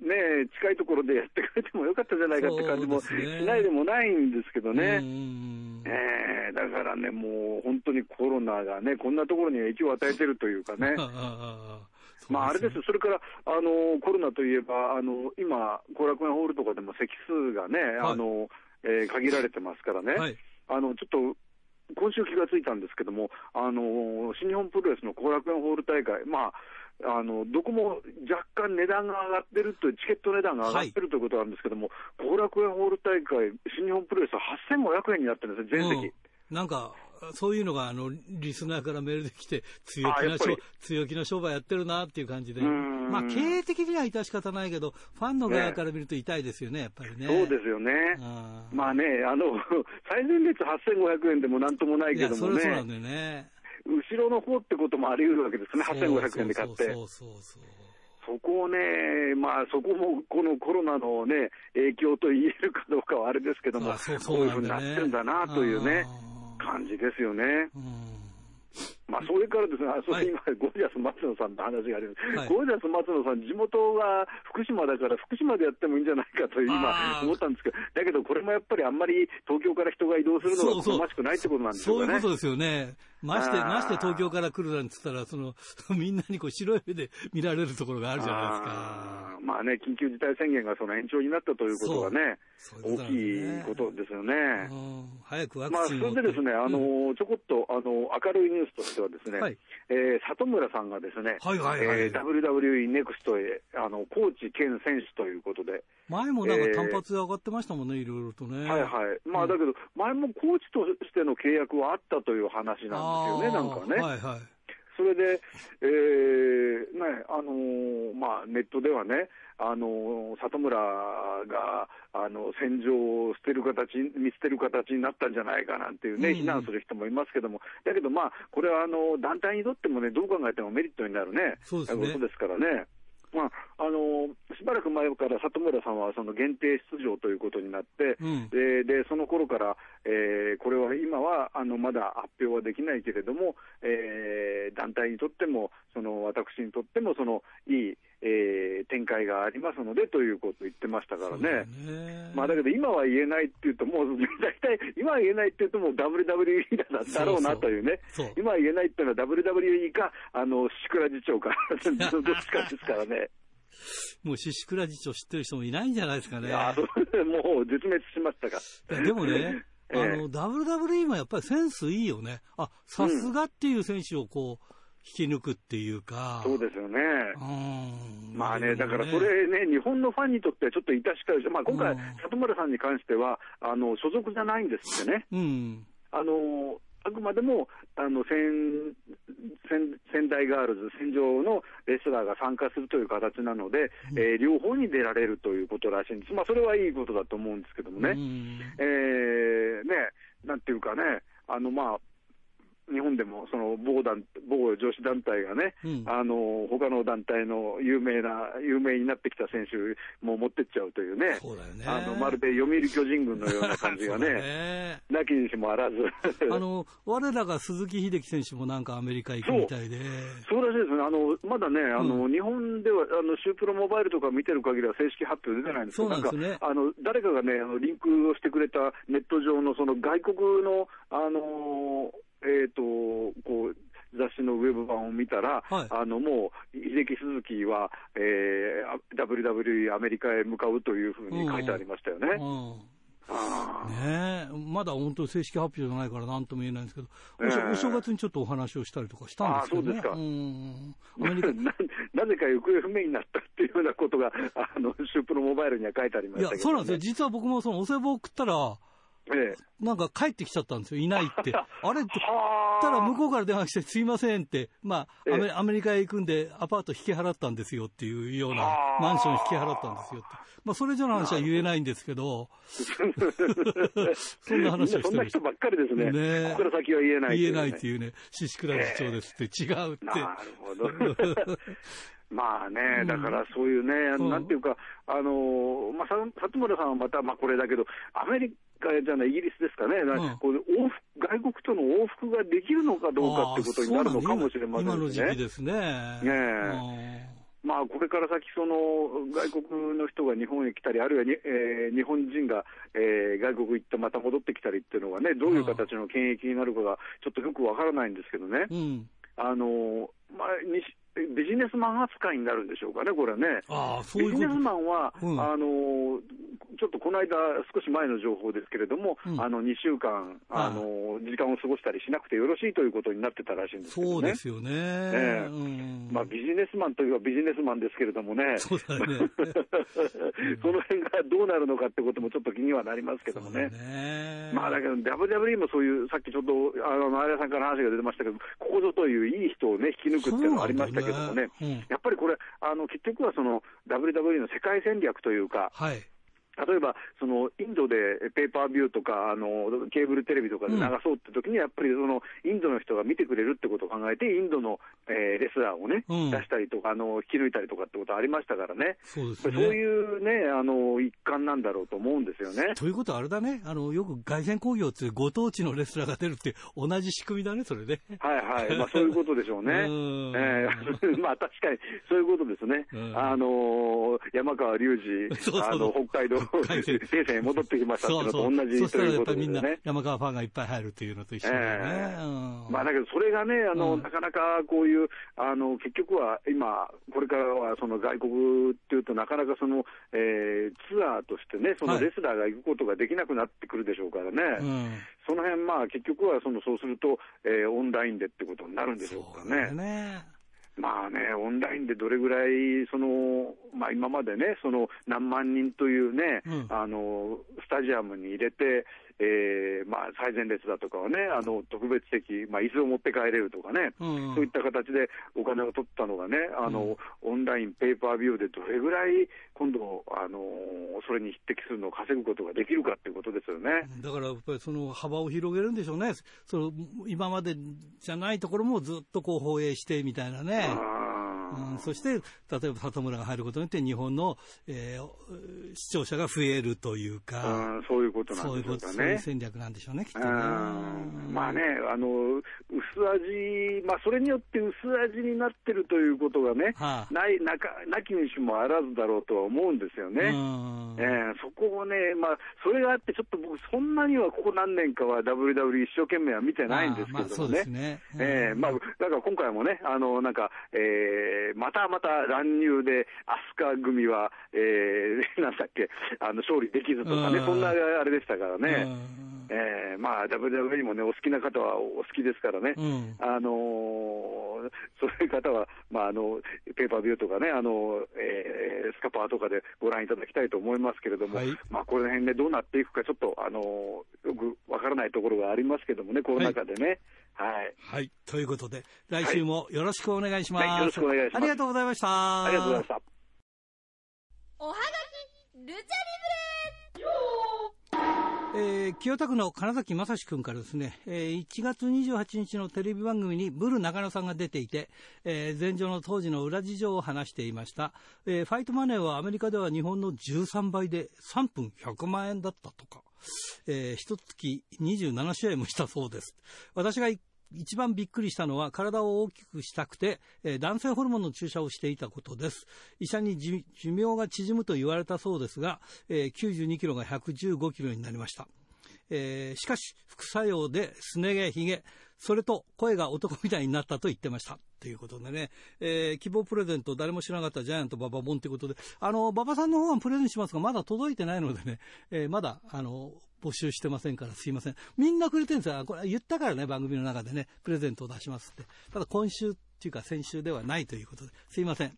ね、近いところでやってくれてもよかったじゃないかって感じもしないでもないんですけどうね。んええだからね、もう本当にコロナがね、こんなところに影響を与えてるというかね。*laughs* まあ、あれですよ、それからあのコロナといえば、あの今、後楽園ホールとかでも席数がね、あのえー限られてますからね、はい。あのちょっと今週気がついたんですけども、あの新日本プロレスの後楽園ホール大会、まあ、あのどこも若干値段が上がってるという、チケット値段が上がってるということなんですけども、後楽園ホール大会、新日本プロレスは8500円になってるんですよ、全席。うんなんか、そういうのが、あの、リスナーからメールで来て、強気な強気な商売やってるなっていう感じで。うんまあ、経営的には致し方ないけど、ファンの側から見ると痛いですよね、やっぱりね。そうですよね。あーまあね、あの、*laughs* 最前列8500円でもなんともないいや、けどもねそれはそうなん、だよね。後ろの方ってこともあり得るわけですね、8500円で買って。そうそうそうそう。そこをね、まあそこもこのコロナのね、影響と言えるかどうかはあれですけども、あそうこういうふうになってるんだなというね、感じですよね。うんまあ、それからですね、あそはいれ今、ゴージャス松野さんの話があります、はいゴージャス松野さん、地元が福島だから、福島でやってもいいんじゃないかと今思ったんですけど、だけどこれもやっぱりあんまり東京から人が移動するのが好ましくないってことなんでしょうかね。そういうことですよね。まして、あー。まして東京から来るなんつったら、その、*laughs* みんなにこう白い目で見られるところがあるじゃないですか。あー。まあね、緊急事態宣言がその延長になったということがね、ね。きいことですよね。うん。早くワまあ、そクチンを。れでですね、あうん。の、ちょこっと、あの、明るいニュースとしてはですね、はい。えー里村さんがですね、はいはいはい。えー WWE ネクストへ、あの、コーチ兼選手ということで、前もなんか単発で上がってましたもんね、いろいろとね。はいはい。まあ、だけど、前もコーチとしての契約はあったという話なんですよね、なんかね。はいはい。それで、えーね、あのーまあ、ネットではね、あのー里村が、あの、戦場を捨てる形、見捨てる形になったんじゃないかなんていうね、うん非難する人もいますけども、だけどまあ、これはあの、団体にとってもね、どう考えてもメリットになるね、そうですねことですからね。まあ、あのしばらく前から里村さんはその限定出場ということになって、うん。ででその頃から、えーこれは今はあのまだ発表はできないけれども、えー団体にとっても、その私にとってもそのいい、えー展開がありますのでということを言ってましたからね。ねまあ、だけど今は言えないっていうと、も *laughs* う大体、今は言えないっていうと、もう WWE だだろうなというね、そうそう今は言えないっていうのは WWE か、あの、シクラ次長か、*laughs* どっちかですからね。もう獅子倉次長知ってる人もいないんじゃないですかね。もう絶滅しましたか。でもね、*laughs* ええあの、WWE もやっぱりセンスいいよね。あ、さすがっていう選手をこう、引き抜くっていうか。そうですよね。うん。まあね、だからそれね、日本のファンにとってはちょっと致し方し、まあ今回うん、里村さんに関しては、あの、所属じゃないんですってね。うん。あの、あくまでも、あの、仙、仙、仙台ガールズ、戦場のレスラーが参加するという形なので、えー両方に出られるということらしいんです。まあそれはいいことだと思うんですけどもね。うんえーね、なんていうかね、あのまあ、日本でもその某団某女子団体がね、うん。あの他の団体の有名な、有名になってきた選手も持ってっちゃうというね、そうだよね。あのまるで読売巨人軍のような感じがね、*laughs* ね。なきにしもあらず。*laughs* あの、我らが鈴木秀樹選手もなんかアメリカ行くみたいで。そうらしいですね、あのまだね、あのう日本ではあのシュープロモバイルとか見てる限りは正式発表出てないんですけど、なんですね。かあの誰かがね、あのリンクをしてくれたネット上のその外国の、あのえー、とこう雑誌のウェブ版を見たら、はい。あのもう、秀樹鈴木は、えー、WWE アメリカへ向かうというふうに書いてありましたよね。うん。あー。ねえ、まだ本当、正式発表じゃないから、なんとも言えないんですけど、おしええ。お正月にちょっとお話をしたりとかしたんですけどね、あそうですか。*laughs* ななぜか行方不明になったっていうようなことが、あのシュープロモバイルには書いてありまいやしたけど、ね、そうなんですよ、実は僕もそのお歳暮を送ったら、ええなんか帰ってきちゃったんですよ、いないって。*laughs* あれって、はあたら向こうから電話して、すいませんって、まあ、アメええアメリカへ行くんで、アパート引き払ったんですよっていうようなは、あマンション引き払ったんですよって。まあ、それ以上の話は言えないんですけど、*laughs* そんな話をしてました。みんなそんな人ばっかりですね。ねえここから先は言えない、言えないっていうね、獅子倉次長ですって、違うって。なるほど。*laughs* まあね、だからそういうね、う。んなんていうか、あのまあ、さ里村さんはまたまあこれだけど、アメリカじゃない、イギリスですかね、んこう往復外国との往復ができるのかどうかってことになるのかもしれません今の。時期ですね。ねまあ、これから先、その外国の人が日本へ来たり、あるいはに、えー日本人が、えー外国行ってまた戻ってきたりっていうのがね、どういう形の検疫になるかがちょっとよくわからないんですけどね、うん。うん。あのまあ、にビジネスマン扱いになるんでしょうかね、これはね。ああ、そういうビジネス。マンは、うんあのちょっとこの間、少し前の情報ですけれども、うんあの2週間、あの時間を過ごしたりしなくてよろしいということになってたらしいんですけどね。そうですよね。ええうんまあ、ビジネスマンといえばビジネスマンですけれどもね、そうだよね。*laughs* その辺がどうなるのかってこともちょっと気にはなりますけどもね。ねまあだけど、WWE もそういう、さっきちょっと、あの、前田さんから話が出てましたけど、ここぞといういい人をね、引き抜くっていうのがありましたけどもね、そうなん。だよねうん。やっぱりこれ、あの、結局はその、WWE の世界戦略というか、はい。例えば、そのインドでペーパービューとかあの、ケーブルテレビとかで流そうって時に、やっぱりそのインドの人が見てくれるってことを考えて、インドの、えーレスラーをね、うん出したりとかあの、引き抜いたりとかってことありましたからね、そうですそうね。いうね、あの一環なんだろうと思うんですよね。ということはあれだね、あの、よく凱旋工業っていうご当地のレスラーが出るって同じ仕組みだね、それね。はいはい、まあ、そういうことでしょうね。*laughs* うんえー *laughs* まあ確かにそういうことですね。うんあのー山川隆二、*laughs* あの北海道、海鮮平成に戻ってきましたっていうのと同じそしたということらやっぱりみんな。山川ファンがいっぱい入るというのと一緒だよね。ええうんまあ、だけど、それがね、あの、うんなかなかこういう、あの、結局は今、これからはその外国っていうと、なかなかその、えーツアーとしてね、そのはいレスラーが行くことができなくなってくるでしょうからね。うんその辺、まあ、結局はその、そうすると、えーオンラインでってことになるんでしょうかね。ね。まあね、オンラインでどれぐらい、その、まあ今までね、その何万人というね、うん。あの、スタジアムに入れて、えーまあ最前列だとかはね、あの、特別席、まあ椅子を持って帰れるとかね、うんそういった形でお金を取ったのがね、あの、オンライン、ペーパービューでどれぐらい今度、あの、それに匹敵するのを稼ぐことができるかっていうことですよね。だからやっぱりその幅を広げるんでしょうね。その今までじゃないところもずっとこう放映してみたいなね。あーうん、そして、例えば里村が入ることによって日本の、えー視聴者が増えるというか、うんそういうことなんでしょうかそういうね。戦略なんでしょうね、きっとうね。んまあね、あの薄味、まあ、それによって薄味になってるということがね、はあないなかなきにしもあらずだろうとは思うんですよね。うんえーそこをね、まあ、それがあって、ちょっと僕、そんなにはここ何年かは WWE 一生懸命は見てないんですけれどもまあそうですねえーまあ、だから今回もね、あのなんか、えーまたまた乱入で、飛鳥組は、えー *laughs* なんだっけ、あの勝利できずとかね、うん。そんなあれでしたからね。うん。えーまあ、WWE もね、お好きな方はお好きですからね、うん。あのーそういう方は、まあ、あのペーパービューとかね、あのえースカパーとかでご覧いただきたいと思いますけれども、はい。まあ、この辺ね、どうなっていくか、ちょっと、あのよくわからないところがありますけどもね、コロナ禍でね。はいはい。ということで、来週もよろしくお願いします。はいよろしくお願いしますありがとうございました。ありがとうございました。おはがきルチャリブレえー、清田区の金崎正史君からですね、えー、1月28日のテレビ番組にブル中野さんが出ていて、えー、前場の当時の裏事情を話していました、えー、ファイトマネーはアメリカでは日本の13倍で3分100万円だったとか、えー、一月27試合もしたそうです。私が一番びっくりしたのは体を大きくしたくて、えー、男性ホルモンの注射をしていたことです。医者に寿命が縮むと言われたそうですが、えー、92キロが115キロになりました。えー、しかし、副作用ですね毛、ひげ、それと声が男みたいになったと言ってました。ということでね、えー、希望プレゼント誰も知らなかったジャイアント馬場ンということで、あの、馬場さんの方はプレゼントしますが、まだ届いてないのでね、えー、まだ、あの、募集してませんからすいません。みんなくれてるんですよ。これ言ったからね、番組の中でね、プレゼントを出しますって。ただ今週っていうか先週ではないということで、すいません。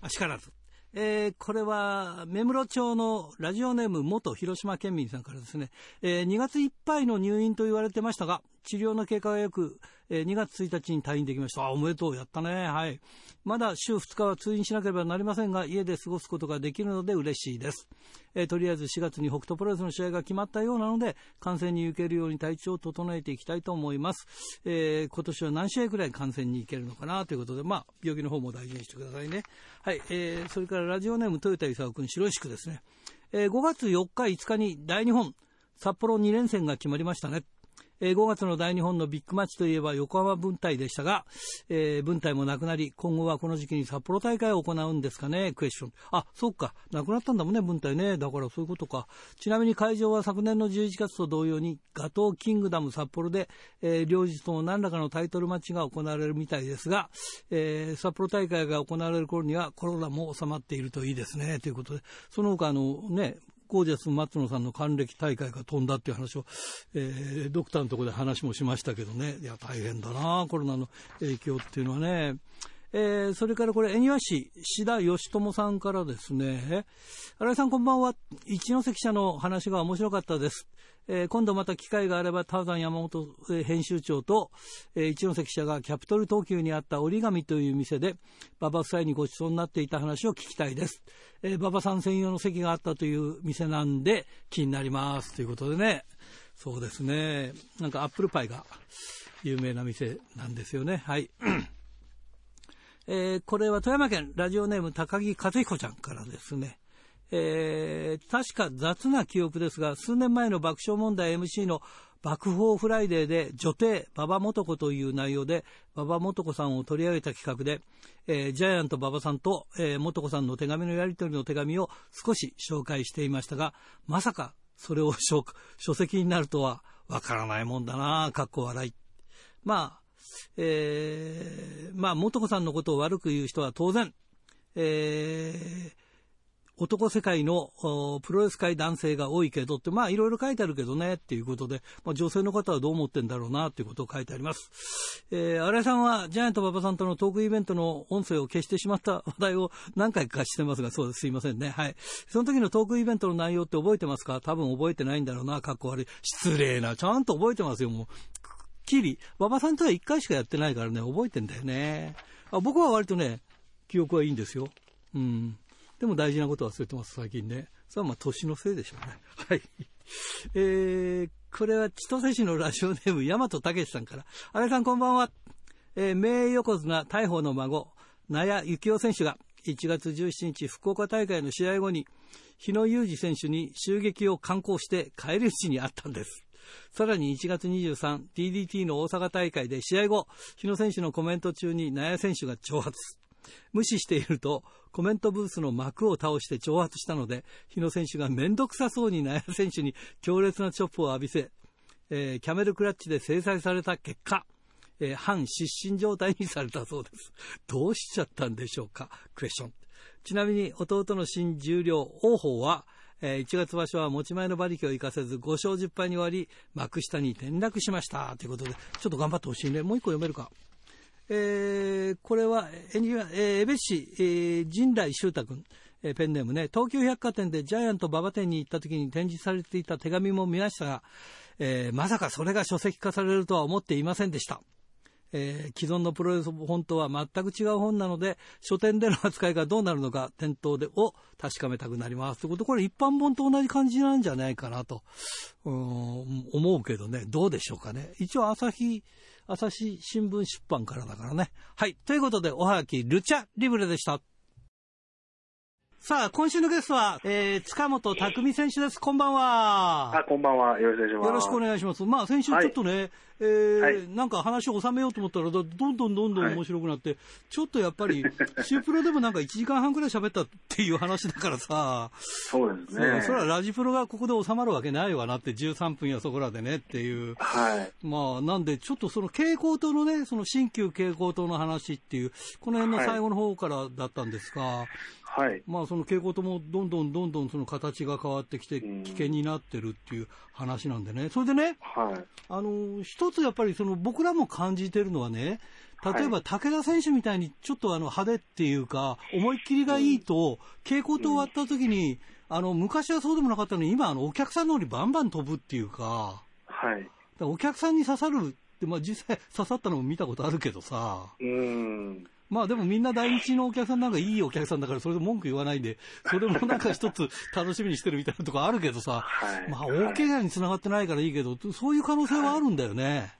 あしからず。えー、これは、目室町のラジオネーム元広島県民さんからですね、えー、2月いっぱいの入院と言われてましたが、治療の経過がよく、えー、2月1日に退院できました。あ、おめでとう、やったね。はい。まだ週2日は通院しなければなりませんが、家で過ごすことができるので嬉しいです。えー、とりあえず4月に北斗プロレスの試合が決まったようなので、観戦に行けるように体調を整えていきたいと思います。えー、今年は何試合くらい観戦に行けるのかな？ということで、まあ、病気の方も大事にしてくださいね。はい。えー、それからラジオネーム豊田勲君、白石区ですね。えー、5月4日、5日に大日本札幌2連戦が決まりましたね。えー、5月の大日本のビッグマッチといえば横浜分隊でしたが、えー、分隊もなくなり、今後はこの時期に札幌大会を行うんですかね、クエスチョン。あ、そうか、なくなったんだもんね、分隊ね。だからそういうことか。ちなみに会場は昨年の11月と同様に、ガトーキングダム札幌で、えー、両日とも何らかのタイトルマッチが行われるみたいですが、えー、札幌大会が行われる頃にはコロナも収まっているといいですね、ということで、その他あのね、ゴージャス松野さんの還暦大会が飛んだっていう話を、えー、ドクターのところで話もしましたけどね、いや、大変だな、コロナの影響っていうのはね。えー、それからこれ、恵庭市、志田義友さんからですね、新井さんこんばんは。一関社の話が面白かったです。えー、今度また機会があれば、ターザン山本、編集長と、えー、一関社がキャピトル東急にあった折り紙という店で、馬場夫妻にご馳走になっていた話を聞きたいです。えー、馬場さん専用の席があったという店なんで、気になります。ということでね、そうですね、なんかアップルパイが有名な店なんですよね。はい。えー、これは富山県ラジオネーム高木和彦ちゃんからですね。えー、確か雑な記憶ですが、数年前の爆笑問題 MC の爆報フライデーで女帝馬場元子という内容で馬場元子さんを取り上げた企画で、えー、ジャイアント馬場さんと、えー、元子さんの手紙のやり取りの手紙を少し紹介していましたがまさかそれを書籍になるとはわからないもんだなかっこ笑い。まあえー、まあ元子さんのことを悪く言う人は当然、えー男世界のプロレス界男性が多いけどって、まあいろいろ書いてあるけどねっていうことで、まあ女性の方はどう思ってんだろうなっていうことを書いてあります。えー、新井さんはジャイアント馬場さんとのトークイベントの音声を消してしまった話題を何回かしてますが、そうです。すいませんね。はい。その時のトークイベントの内容って覚えてますか？多分覚えてないんだろうな。かっこ悪い。失礼な。ちゃんと覚えてますよ、もう。きり。馬場さんとは1回しかやってないからね、覚えてんだよね。あ僕は割とね、記憶はいいんですよ。うん。でも大事なこと忘れてます、最近ね。それはまあ年のせいでしょうね。*laughs* はい。えー、これは千歳市のラジオネーム、大和武さんから。新井さんこんばんは。えー、名横綱大鵬の孫、納谷幸雄選手が1月17日福岡大会の試合後に日野裕二選手に襲撃を敢行して帰り討ちにあったんです。さらに1月23、DDT の大阪大会で試合後、日野選手のコメント中に納谷選手が挑発。無視していると、コメントブースの幕を倒して挑発したので、日野選手が面倒くさそうに納谷選手に強烈なチョップを浴びせ、えー、キャメルクラッチで制裁された結果、えー、反失神状態にされたそうです。どうしちゃったんでしょうか？クエスチョン。ちなみに弟の新重量、王鵬は、えー、1月場所は持ち前の馬力を生かせず5勝10敗に終わり幕下に転落しましたということでちょっと頑張ってほしいねもう一個読めるか？えー、これは、えー、江別市、えー、陣来修太君、えー、ペンネームね、東急百貨店でジャイアント馬場店に行った時に展示されていた手紙も見ましたが、えー、まさかそれが書籍化されるとは思っていませんでした。えー既存のプロレス本とは全く違う本なので、書店での扱いがどうなるのか、店頭でを確かめたくなります。ということ、これ一般本と同じ感じなんじゃないかなと、うん思うけどね、どうでしょうかね。一応、朝日、朝日新聞出版からだからね。はい。ということで、おはがき、ルチャリブレでした。さあ、今週のゲストは、えー、塚本匠選手です。こんばんは。あ、こんばんは。よろしくお願いします。よろしくお願いします。まあ、先週ちょっとね、えーなんか話を収めようと思ったら、どどんどんどんどん面白くなって、ちょっとやっぱり、*laughs* シュープロでもなんか1時間半くらい喋ったっていう話だからさ、そうですね。それはラジプロがここで収まるわけないわなって、13分やそこらでねっていう。はい。まあ、なんで、ちょっとその蛍光灯のね、その新旧蛍光灯の話っていう、この辺の最後の方からだったんですが、はい。まあ、その蛍光灯もどんどんどんどんその形が変わってきて、うん危険になってるっていう話なんでね。それでね、はい。あの、一つやっぱりその僕らも感じてるのはね、例えばはい武田選手みたいにちょっとあの派手っていうか、思いっきりがいいと、蛍光灯終わった時に、あの、昔はそうでもなかったのに、今あの、お客さんの方にバンバン飛ぶっていうか、はい。お客さんに刺さるって、まあ実際刺さったのも見たことあるけどさ、うーん。まあでもみんな第一のお客さんなんかいいお客さんだからそれで文句言わないで、それもなんか一つ楽しみにしてるみたいなとこあるけどさ、はい。まあ大怪我に繋がってないからいいけど、そういう可能性はあるんだよね。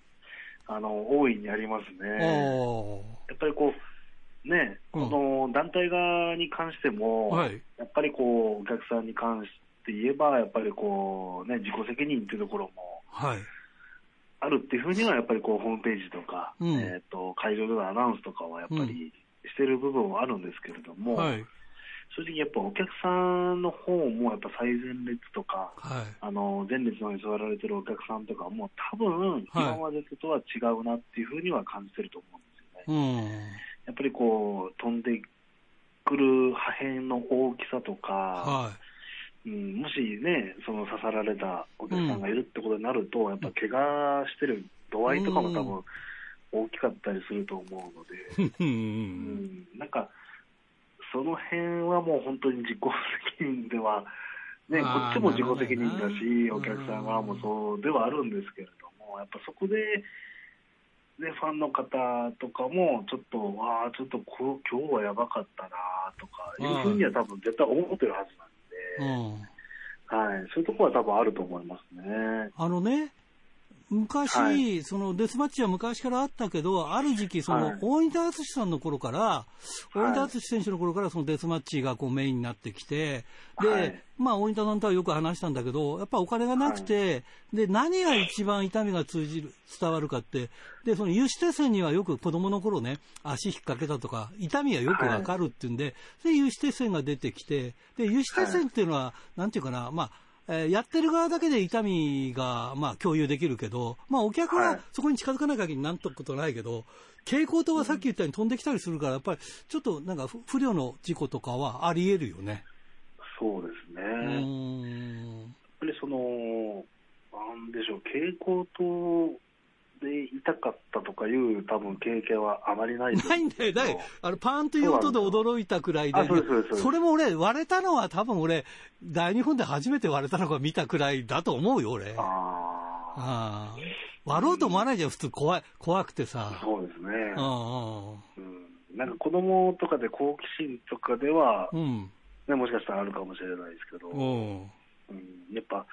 あの、大いにありますあね。あ。やっぱりこう、ね、うんこの団体側に関しても、はいやっぱりこう、お客さんに関して言えば、やっぱりこう、ね、自己責任っていうところもはい。あるっていうふうには、やっぱりこう、ホームページとか、うんえっ、と、会場でのアナウンスとかはやっぱりしてる部分はあるんですけれども、はい。正直やっぱお客さんの方もやっぱ最前列とか、はい。あの、前列の方に座られてるお客さんとかも多分、今までとは違うなっていうふうには感じてると思うんですよね。うん。やっぱりこう、飛んでくる破片の大きさとか、はうん、もしね、その刺さられたお客さんがいるってことになると、やっぱ怪我してる度合いとかも多分大きかったりすると思うので、い。う。うんん、なんか、その辺はもう本当に自己責任では、ね、こまあっちも自己責任だし、ねお客さん側もそうではあるんですけれども、やっぱそこで、ね、ファンの方とかも、ちょっと、ああ、ちょっとこう今日はやばかったなとか、いうふうには多分絶対思ってるはずなんで、うん。はい、そういうところは多分あると思いますね。あのね、昔、はい。そのデスマッチは昔からあったけど、ある時期、その、はい。大仁田敦さんの頃から、い。大仁田敦選手の頃からそのデスマッチがこうメインになってきて、で、はい。まあ大仁田さんとはよく話したんだけど、やっぱお金がなくて、で、何が一番痛みが通じる、伝わるかって、で、その有刺鉄線にはよく子供の頃ね、足引っ掛けたとか、痛みがよくわかるっていうんで、で、有刺鉄線が出てきて、で、有刺鉄線っていうのは、なんていうかな、まあ、えーやってる側だけで痛みが、まあ、共有できるけど、まあ、お客ははいそこに近づかない限りなんとことないけど、蛍光灯はさっき言ったように飛んできたりするから、やっぱりちょっとなんか不不慮の事故とかはあり得るよね。そうですね。うやっ。ぱりその、なんでしょう、蛍光灯で痛かったとかいう多分経験はあまりないとないんだよ。だよあの、パーンという音で驚いたくらいで、あそれも俺、割れたのは多分俺、大日本で初めて割れたのが見たくらいだと思うよ、俺。あ割ろうと思わないじゃん、普通怖い、怖くてあ、さ。そうですね。うんうんなんか子供とかで好奇心とかでは、うん。うん。ね、もしかしたらあるかもしれないですけど、うん。うんやっぱ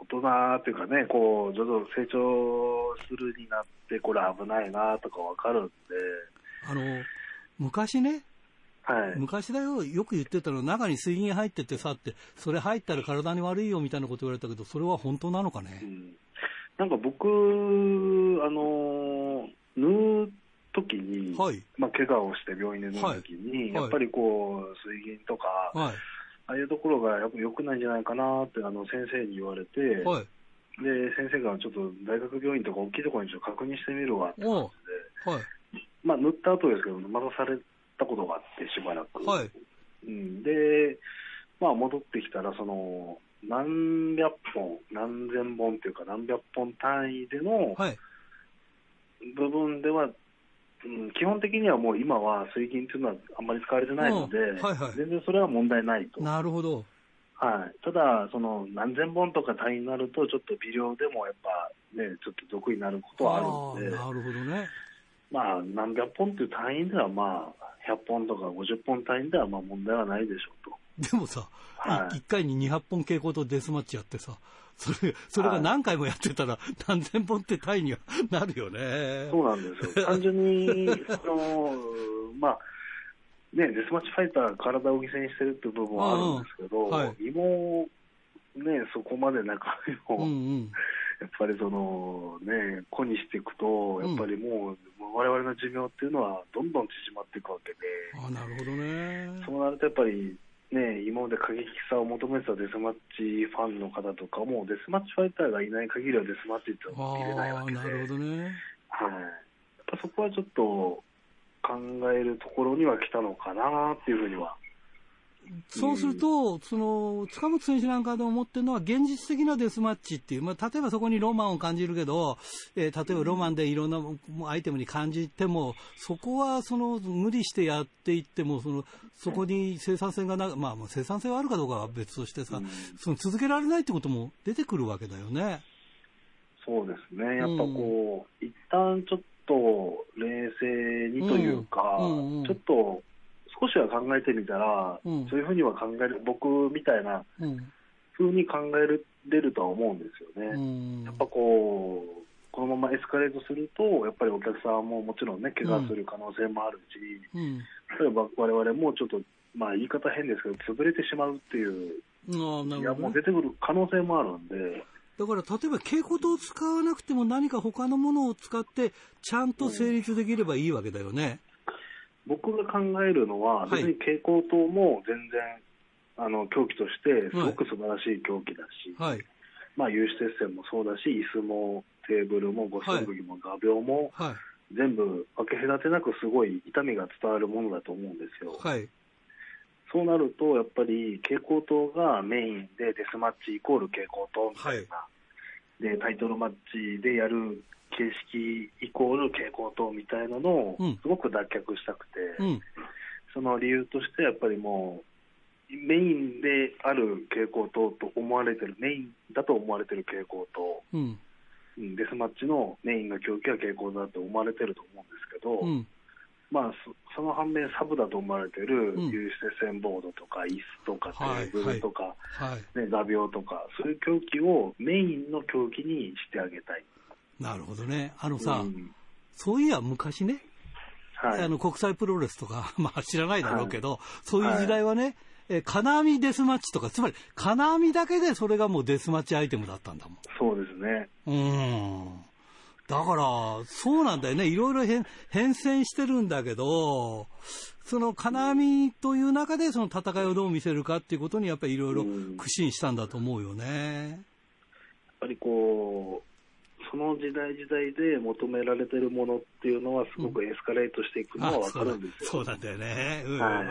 大人っていうかね、こう、徐々に成長するになって、これ危ないなとかわかるんで、あの、昔ね、はい。昔だよ、よく言ってたの、中に水銀入っててさって、それ入ったら体に悪いよみたいなこと言われたけど、それは本当なのかうね。んなんか僕、あの、縫う時に、はい。まあ、怪我をして病院で縫う時に、はいやっぱりこう、水銀とか、はい。ああいうところがやっぱ良くないんじゃないかなって、あの、先生に言われて、はい。で、先生がちょっと大学病院とか大きいところにちょっと確認してみるわって感じで、はい。まあ、塗った後ですけど、またされたことがあって、しばらく。はい。うん、で、まあ、戻ってきたら、その、何百本、何千本っていうか、何百本単位でのはい。部分では、うん、基本的にはもう今は水銀っていうのはあんまり使われてないので、うんはいはい全然それは問題ないと。なるほど。はい、ただ、その何千本とか単位になると、ちょっと微量でもやっぱね、ちょっと毒になることはあるので、なるほどね。まあ、何百本っていう単位では、まあ、100本とか50本単位では、まあ、問題はないでしょうでもさ、はい1回に200本傾向とデスマッチやってさ、それ、それが何回もやってたら、何千本って単位にはなるよね。と。そうなんですよ。単純に、その、*laughs* まあ、ね、デスマッチファイター、体を犠牲にしてるっていう部分はあるんですけど、うんはい胃も、ね、そこまで中身も、うんうん。やっぱりその、ね、子にしていくと、やっぱりもう、我々の寿命っていうのは、どんどん縮まっていくわけで、あなるほどね。そうなるとやっぱり、ね、今まで過激さを求めてたデスマッチファンの方とかも、デスマッチファイターがいない限りはデスマッチって見れないわけで、なるほどね。はい、やっぱそこはちょっと考えるところには来たのかなっていうふうには。そうすると、その、塚本選手なんかで思ってるのは、現実的なデスマッチっていう、まあ、例えばそこにロマンを感じるけど、えー例えばロマンでいろんなもアイテムに感じても、そこはその、無理してやっていっても、その、そこに生産性がな、まあ、まあ生産性があるかどうかは別としてさ、うん。その続けられないってことも出てくるわけだよね。そうですね、やっぱこう、一旦ちょっと冷静にというか、うん。うん。うん。ちょっと少しは考えてみたら、うんそういうふうには考える、僕みたいなうん。風に考えれるとは思うんですよね。うん。やっぱこう、このままエスカレートすると、やっぱりお客さんももちろんね、怪我する可能性もあるし、うん。例えば我々もちょっと、まあ言い方変ですけど、潰れてしまうっていう、ああ、ないるや、ほどねもう出てくる可能性もあるんで、だから、例えば蛍光灯を使わなくても何か他のものを使って、ちゃんと成立できればいいわけだよね。僕が考えるのは、はい別に蛍光灯も全然、あの、凶器としてすごく素晴らしい凶器だし、はい。まあ有刺鉄線もそうだし、椅子もテーブルも五寸釘も画鋲も、はい。全部分け隔てなくすごい痛みが伝わるものだと思うんですよ。はい。そうなると、やっぱり蛍光灯がメインでデスマッチイコール蛍光灯みたいな、で、タイトルマッチでやる形式イコール蛍光灯みたいなのをうんすごく脱却したくて、うん。その理由としてやっぱりもう、メインである蛍光灯と思われてる、メインだと思われてる蛍光灯、うん。うんデスマッチのメインの凶器は蛍光灯だと思われてると思うんですけど、うん。まあ、そその反面、サブだと思われてるうん有刺鉄線ボードとか、椅子とか、テはいーブルとか、はい。ね、画鋲とか、そういう凶器をメインの凶器にしてあげたい。なるほどね。あのさ、うんそういや昔ね、はい、あの国際プロレスとか、*laughs* まあ知らないだろうけど、そういう時代はね、えー金網デスマッチとか、つまり金網だけでそれがもうデスマッチアイテムだったんだもん。そうですね。うん。だから、そうなんだよね。いろいろ変変遷してるんだけど、その金網という中でその戦いをどう見せるかっていうことにやっぱりいろいろうん苦心したんだと思うよね。やっぱりこう、その時代時代で求められてるものっていうのは、すごくエスカレートしていくのはわかるんですよ。そうなんだよね。うん。は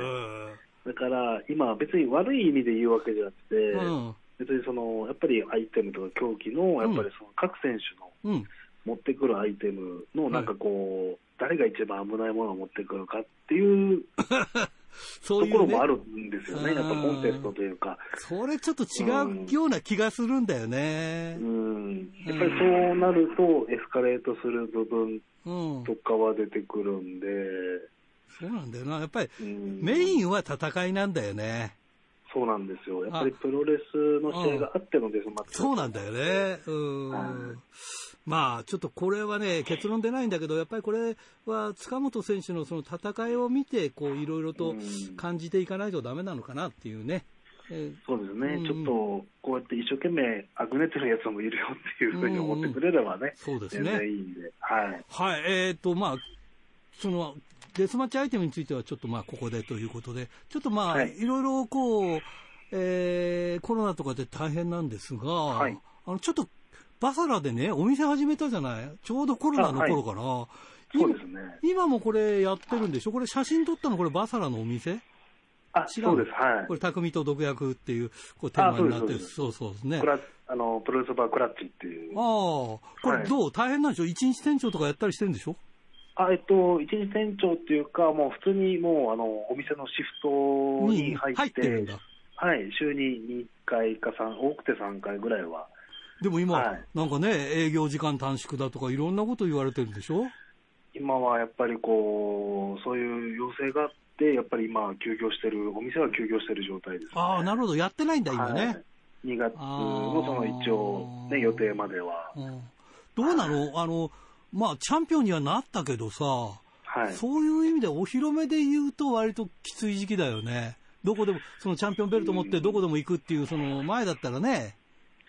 いだから、今、別に悪い意味で言うわけじゃなくて、うん。別にその、やっぱりアイテムとか凶器の、やっぱりその各選手のうん。持ってくるアイテムの、なんかこう、誰が一番危ないものを持ってくるかっていう *laughs* そういう、ね。ところもあるんですよね。うんやっぱコンテストというか。それちょっと違うような気がするんだよねう。ん。やっぱりそうなると、エスカレートする部分うん。とかは出てくるんで、そうなんだよな。やっぱりうんメインは戦いなんだよね。そうなんですよ。やっぱりプロレスの試合があってのデスマッチ。そうなんだよね。うん。はいまあ、ちょっとこれはね、結論出ないんだけど、やっぱりこれは塚本選手のその戦いを見て、こう、いろいろとうん感じていかないとダメなのかなっていうね。えーそうですね、うんちょっとこうやって一生懸命あぐねてるやつもいるよっていうふうに思ってくれればね、そうですね全然いいんで、はい、はい、えっ、と、まあ、その、デスマッチアイテムについてはちょっとまあ、ここでということで、ちょっとまあ、はい。いろいろこう、えーコロナとかで大変なんですが、はい。あの、ちょっと、バサラでね、お店始めたじゃない？ちょうどコロナの頃かな。そうですね、今もこれやってるんでしょ？これ写真撮ったのこれバサラのお店？あ違うそうです、はい。こ、れ匠と毒薬っていうこうテーマになってる。あそうそうです。ね。あのプロレスバークラッチっていう、ああ、これどう、大変なんでしょ？一日店長とかやったりしてるんでしょ？あえっと、一日店長っていうか、もう普通にもうあのお店のシフトに入って、入って。はい、週に2回か3、多くて3回ぐらいは、でも今、はいなんかね、営業時間短縮だとかいろんなこと言われてるんでしょ？今はやっぱりこう、そういう要請があって、やっぱり今、休業してる、お店は休業してる状態です、ね。ああ、なるほど。やってないんだ、今ね。はい2月のその一応、ね、予定までは。うんどうなの？あの、まあ、チャンピオンにはなったけどさ、はい。そういう意味でお披露目で言うと割ときつい時期だよね。どこでも、そのチャンピオンベルト持ってどこでも行くっていう、その前だったらね。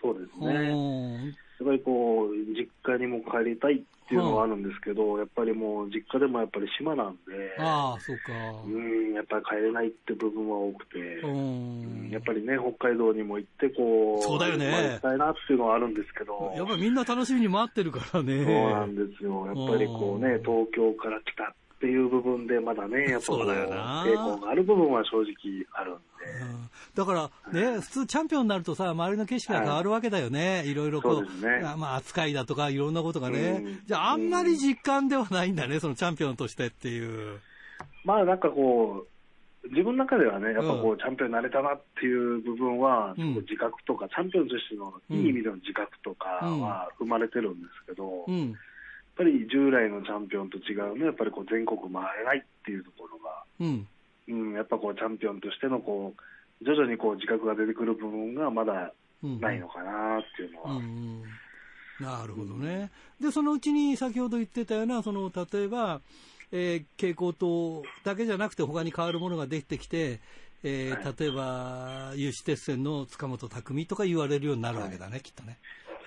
そうですうね。ん。やっぱりこう、実家にも帰りたいっていうのはあるんですけど、やっぱりもう実家でもやっぱり島なんで、ああ、そうか。うん、やっぱり帰れないって部分は多くて、ううんん。やっぱりね、北海道にも行って、こう、そうだよねまあ行きたいなっていうのはあるんですけど、やっぱりみんな楽しみに待ってるからね。そうなんですよ。やっぱりこうね、東京から来たっていう部分で、まだね、*laughs* やっぱこう、抵抗がある部分は正直あるんで、うん。だからね、普通チャンピオンになるとさ、周りの景色が変わるわけだよね。いろいろこう、ね。あまあ扱いだとかいろんなことがね。うん。じゃああんまり実感ではないんだね、そのチャンピオンとしてっていう。まあなんかこう、自分の中ではね、やっぱこう、うん。チャンピオンになれたなっていう部分は、うん。自覚とか、チャンピオンとしてのいい意味での自覚とかは生まれてるんですけど、うん。ぱり従来のチャンピオンと違うのは、やっぱりこう全国回れないっていうところが、うん。うん、やっぱこうチャンピオンとしてのこう、徐々にこう自覚が出てくる部分がまだうん。ないのかなっていうのは、うんなるほどね。で、そのうちに先ほど言ってたような、その、例えば、えー蛍光灯だけじゃなくて他に変わるものができてきて、えーは例えば、有刺鉄線の塚本匠とか言われるようになるわけだね、きっとね。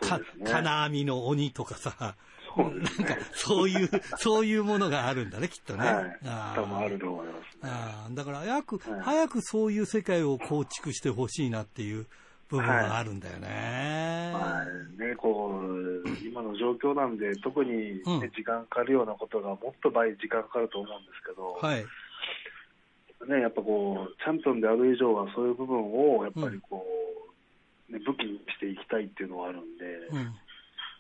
ね金網の鬼とかさ、そうですねなんか、そういう、*laughs* そういうものがあるんだね、きっとね。はい、あー多分あると思いますね。あーだから早く、はい早くそういう世界を構築してほしいなっていう部分があるんだよね。まあね、こう、今の状況なんで、特に、ねうん時間かかるようなことがもっと倍時間かかると思うんですけど、はい。ね、やっぱこう、チャンピオンである以上は、そういう部分を、やっぱりこう、ね、武器にしていきたいっていうのはあるんで、うん。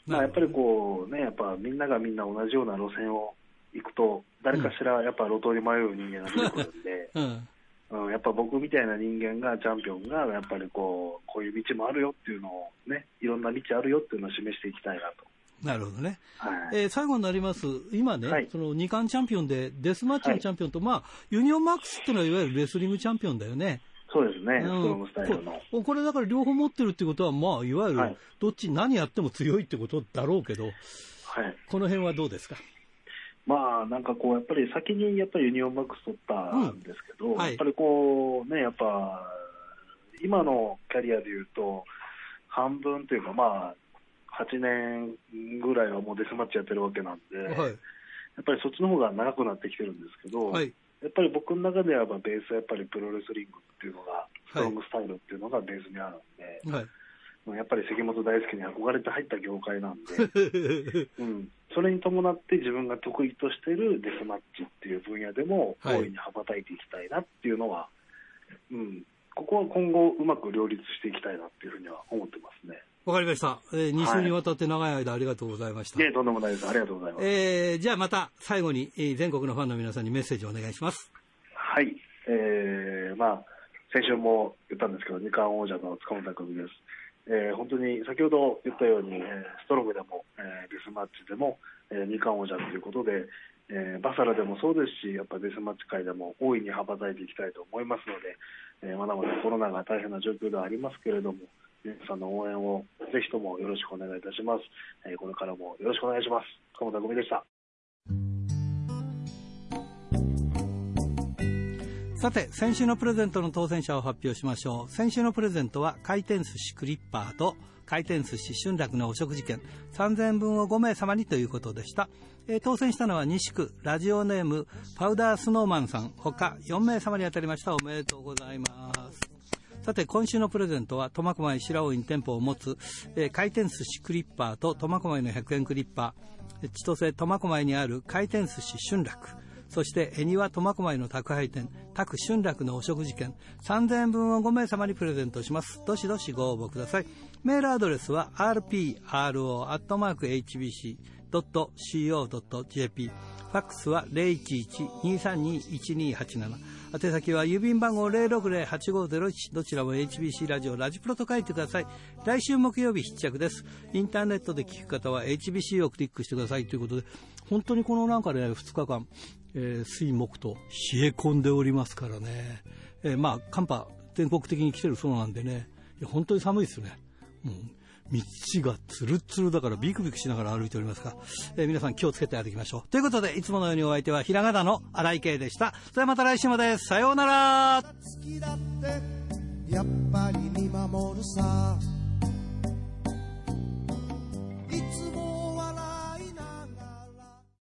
まあ、やっぱりこう、ね、やっぱみんながみんな同じような路線を行くと、誰かしらやっぱ路頭に迷う人間が出てくるんで、うん。うん、やっぱ僕みたいな人間が、チャンピオンが、やっぱりこう、こういう道もあるよっていうのをね、いろんな道あるよっていうのを示していきたいなと。なるほどね。はい。えー最後になります、今ね、はいその2冠チャンピオンで、デスマッチのチャンピオンと、まあ、ユニオンマックスっていうのは、いわゆるレスリングチャンピオンだよね。そうですね、スうんトロングスタイルの。ここれだから両方持ってるってことは、まあ、いわゆるはい、どっち、何やっても強いってことだろうけど、はい。この辺はどうですか？まあ、なんかこう、やっぱり先にやっぱりユニオンマックス取ったんですけど、うんはいやっぱりこう、ね、やっぱ、今のキャリアでいうと、半分というか、まあ、8年ぐらいはもうデスマッチやってるわけなんで、はい。やっぱりそっちの方が長くなってきてるんですけど、はい。やっぱり僕の中ではまあベースはやっぱりプロレスリングっていうのが、ストロングスタイルっていうのがベースにあるんで、はい。やっぱり関本大輔に憧れて入った業界なんで、*laughs* うん、それに伴って自分が得意としているデスマッチっていう分野でもはい大いに羽ばたいていきたいなっていうのは、うん、ここは今後うまく両立していきたいなっていうふうには思ってますね。わかりました。え2週にわたって長い間ありがとうございました。いえ、とんでもないです。ありがとうございます。えーじゃあまた最後に、えー全国のファンの皆さんにメッセージをお願いします。はい。えー、まあ、先週も言ったんですけど、二冠王者の塚本匠です。えー本当に先ほど言ったように、えーストロングでも、えーデスマッチでも、えー二冠王者ということで、えーバサラでもそうですし、やっぱデスマッチ界でも大いに羽ばたいていきたいと思いますので、えーまだまだコロナが大変な状況ではありますけれども、皆さんの応援をぜひともよろしくお願いいたします。えーこれからもよろしくお願いします。塚本匠でした。さて、先週のプレゼントの当選者を発表しましょう。先週のプレゼントは、回転寿司クリッパーと、回転寿司春楽のお食事券3000円分を5名様にということでした。えー当選したのは西区、ラジオネーム、パウダースノーマンさん、他4名様に当たりました。おめでとうございます。さて、今週のプレゼントは、苫小牧白尾に店舗を持つ、えー回転寿司クリッパーと苫小牧の100円クリッパー、千歳苫小牧にある回転寿司春楽、そして、恵庭苫小牧の宅配店、宅春楽のお食事券、3000円分を5名様にプレゼントします。どしどしご応募ください。メールアドレスは、rpro.hbc.co.jp。ファックスは011-232-1287。宛先は郵便番号060-8501どちらも HBC ラジオラジプロと書いてください。来週木曜日必着です。インターネットで聞く方は HBC をクリックしてくださいということで本当にこのなんかね2日間、えー、水木と冷え込んでおりますからね、えー、まあ寒波全国的に来てるそうなんでね。いや本当に寒いですよね。もう道がツルツルだからビクビクしながら歩いておりますが、えー、皆さん気をつけて歩きましょう。ということで、いつものようにお相手はひらがなの荒井圭でした。それではまた来週まで。さようなら。やっぱり見守るさ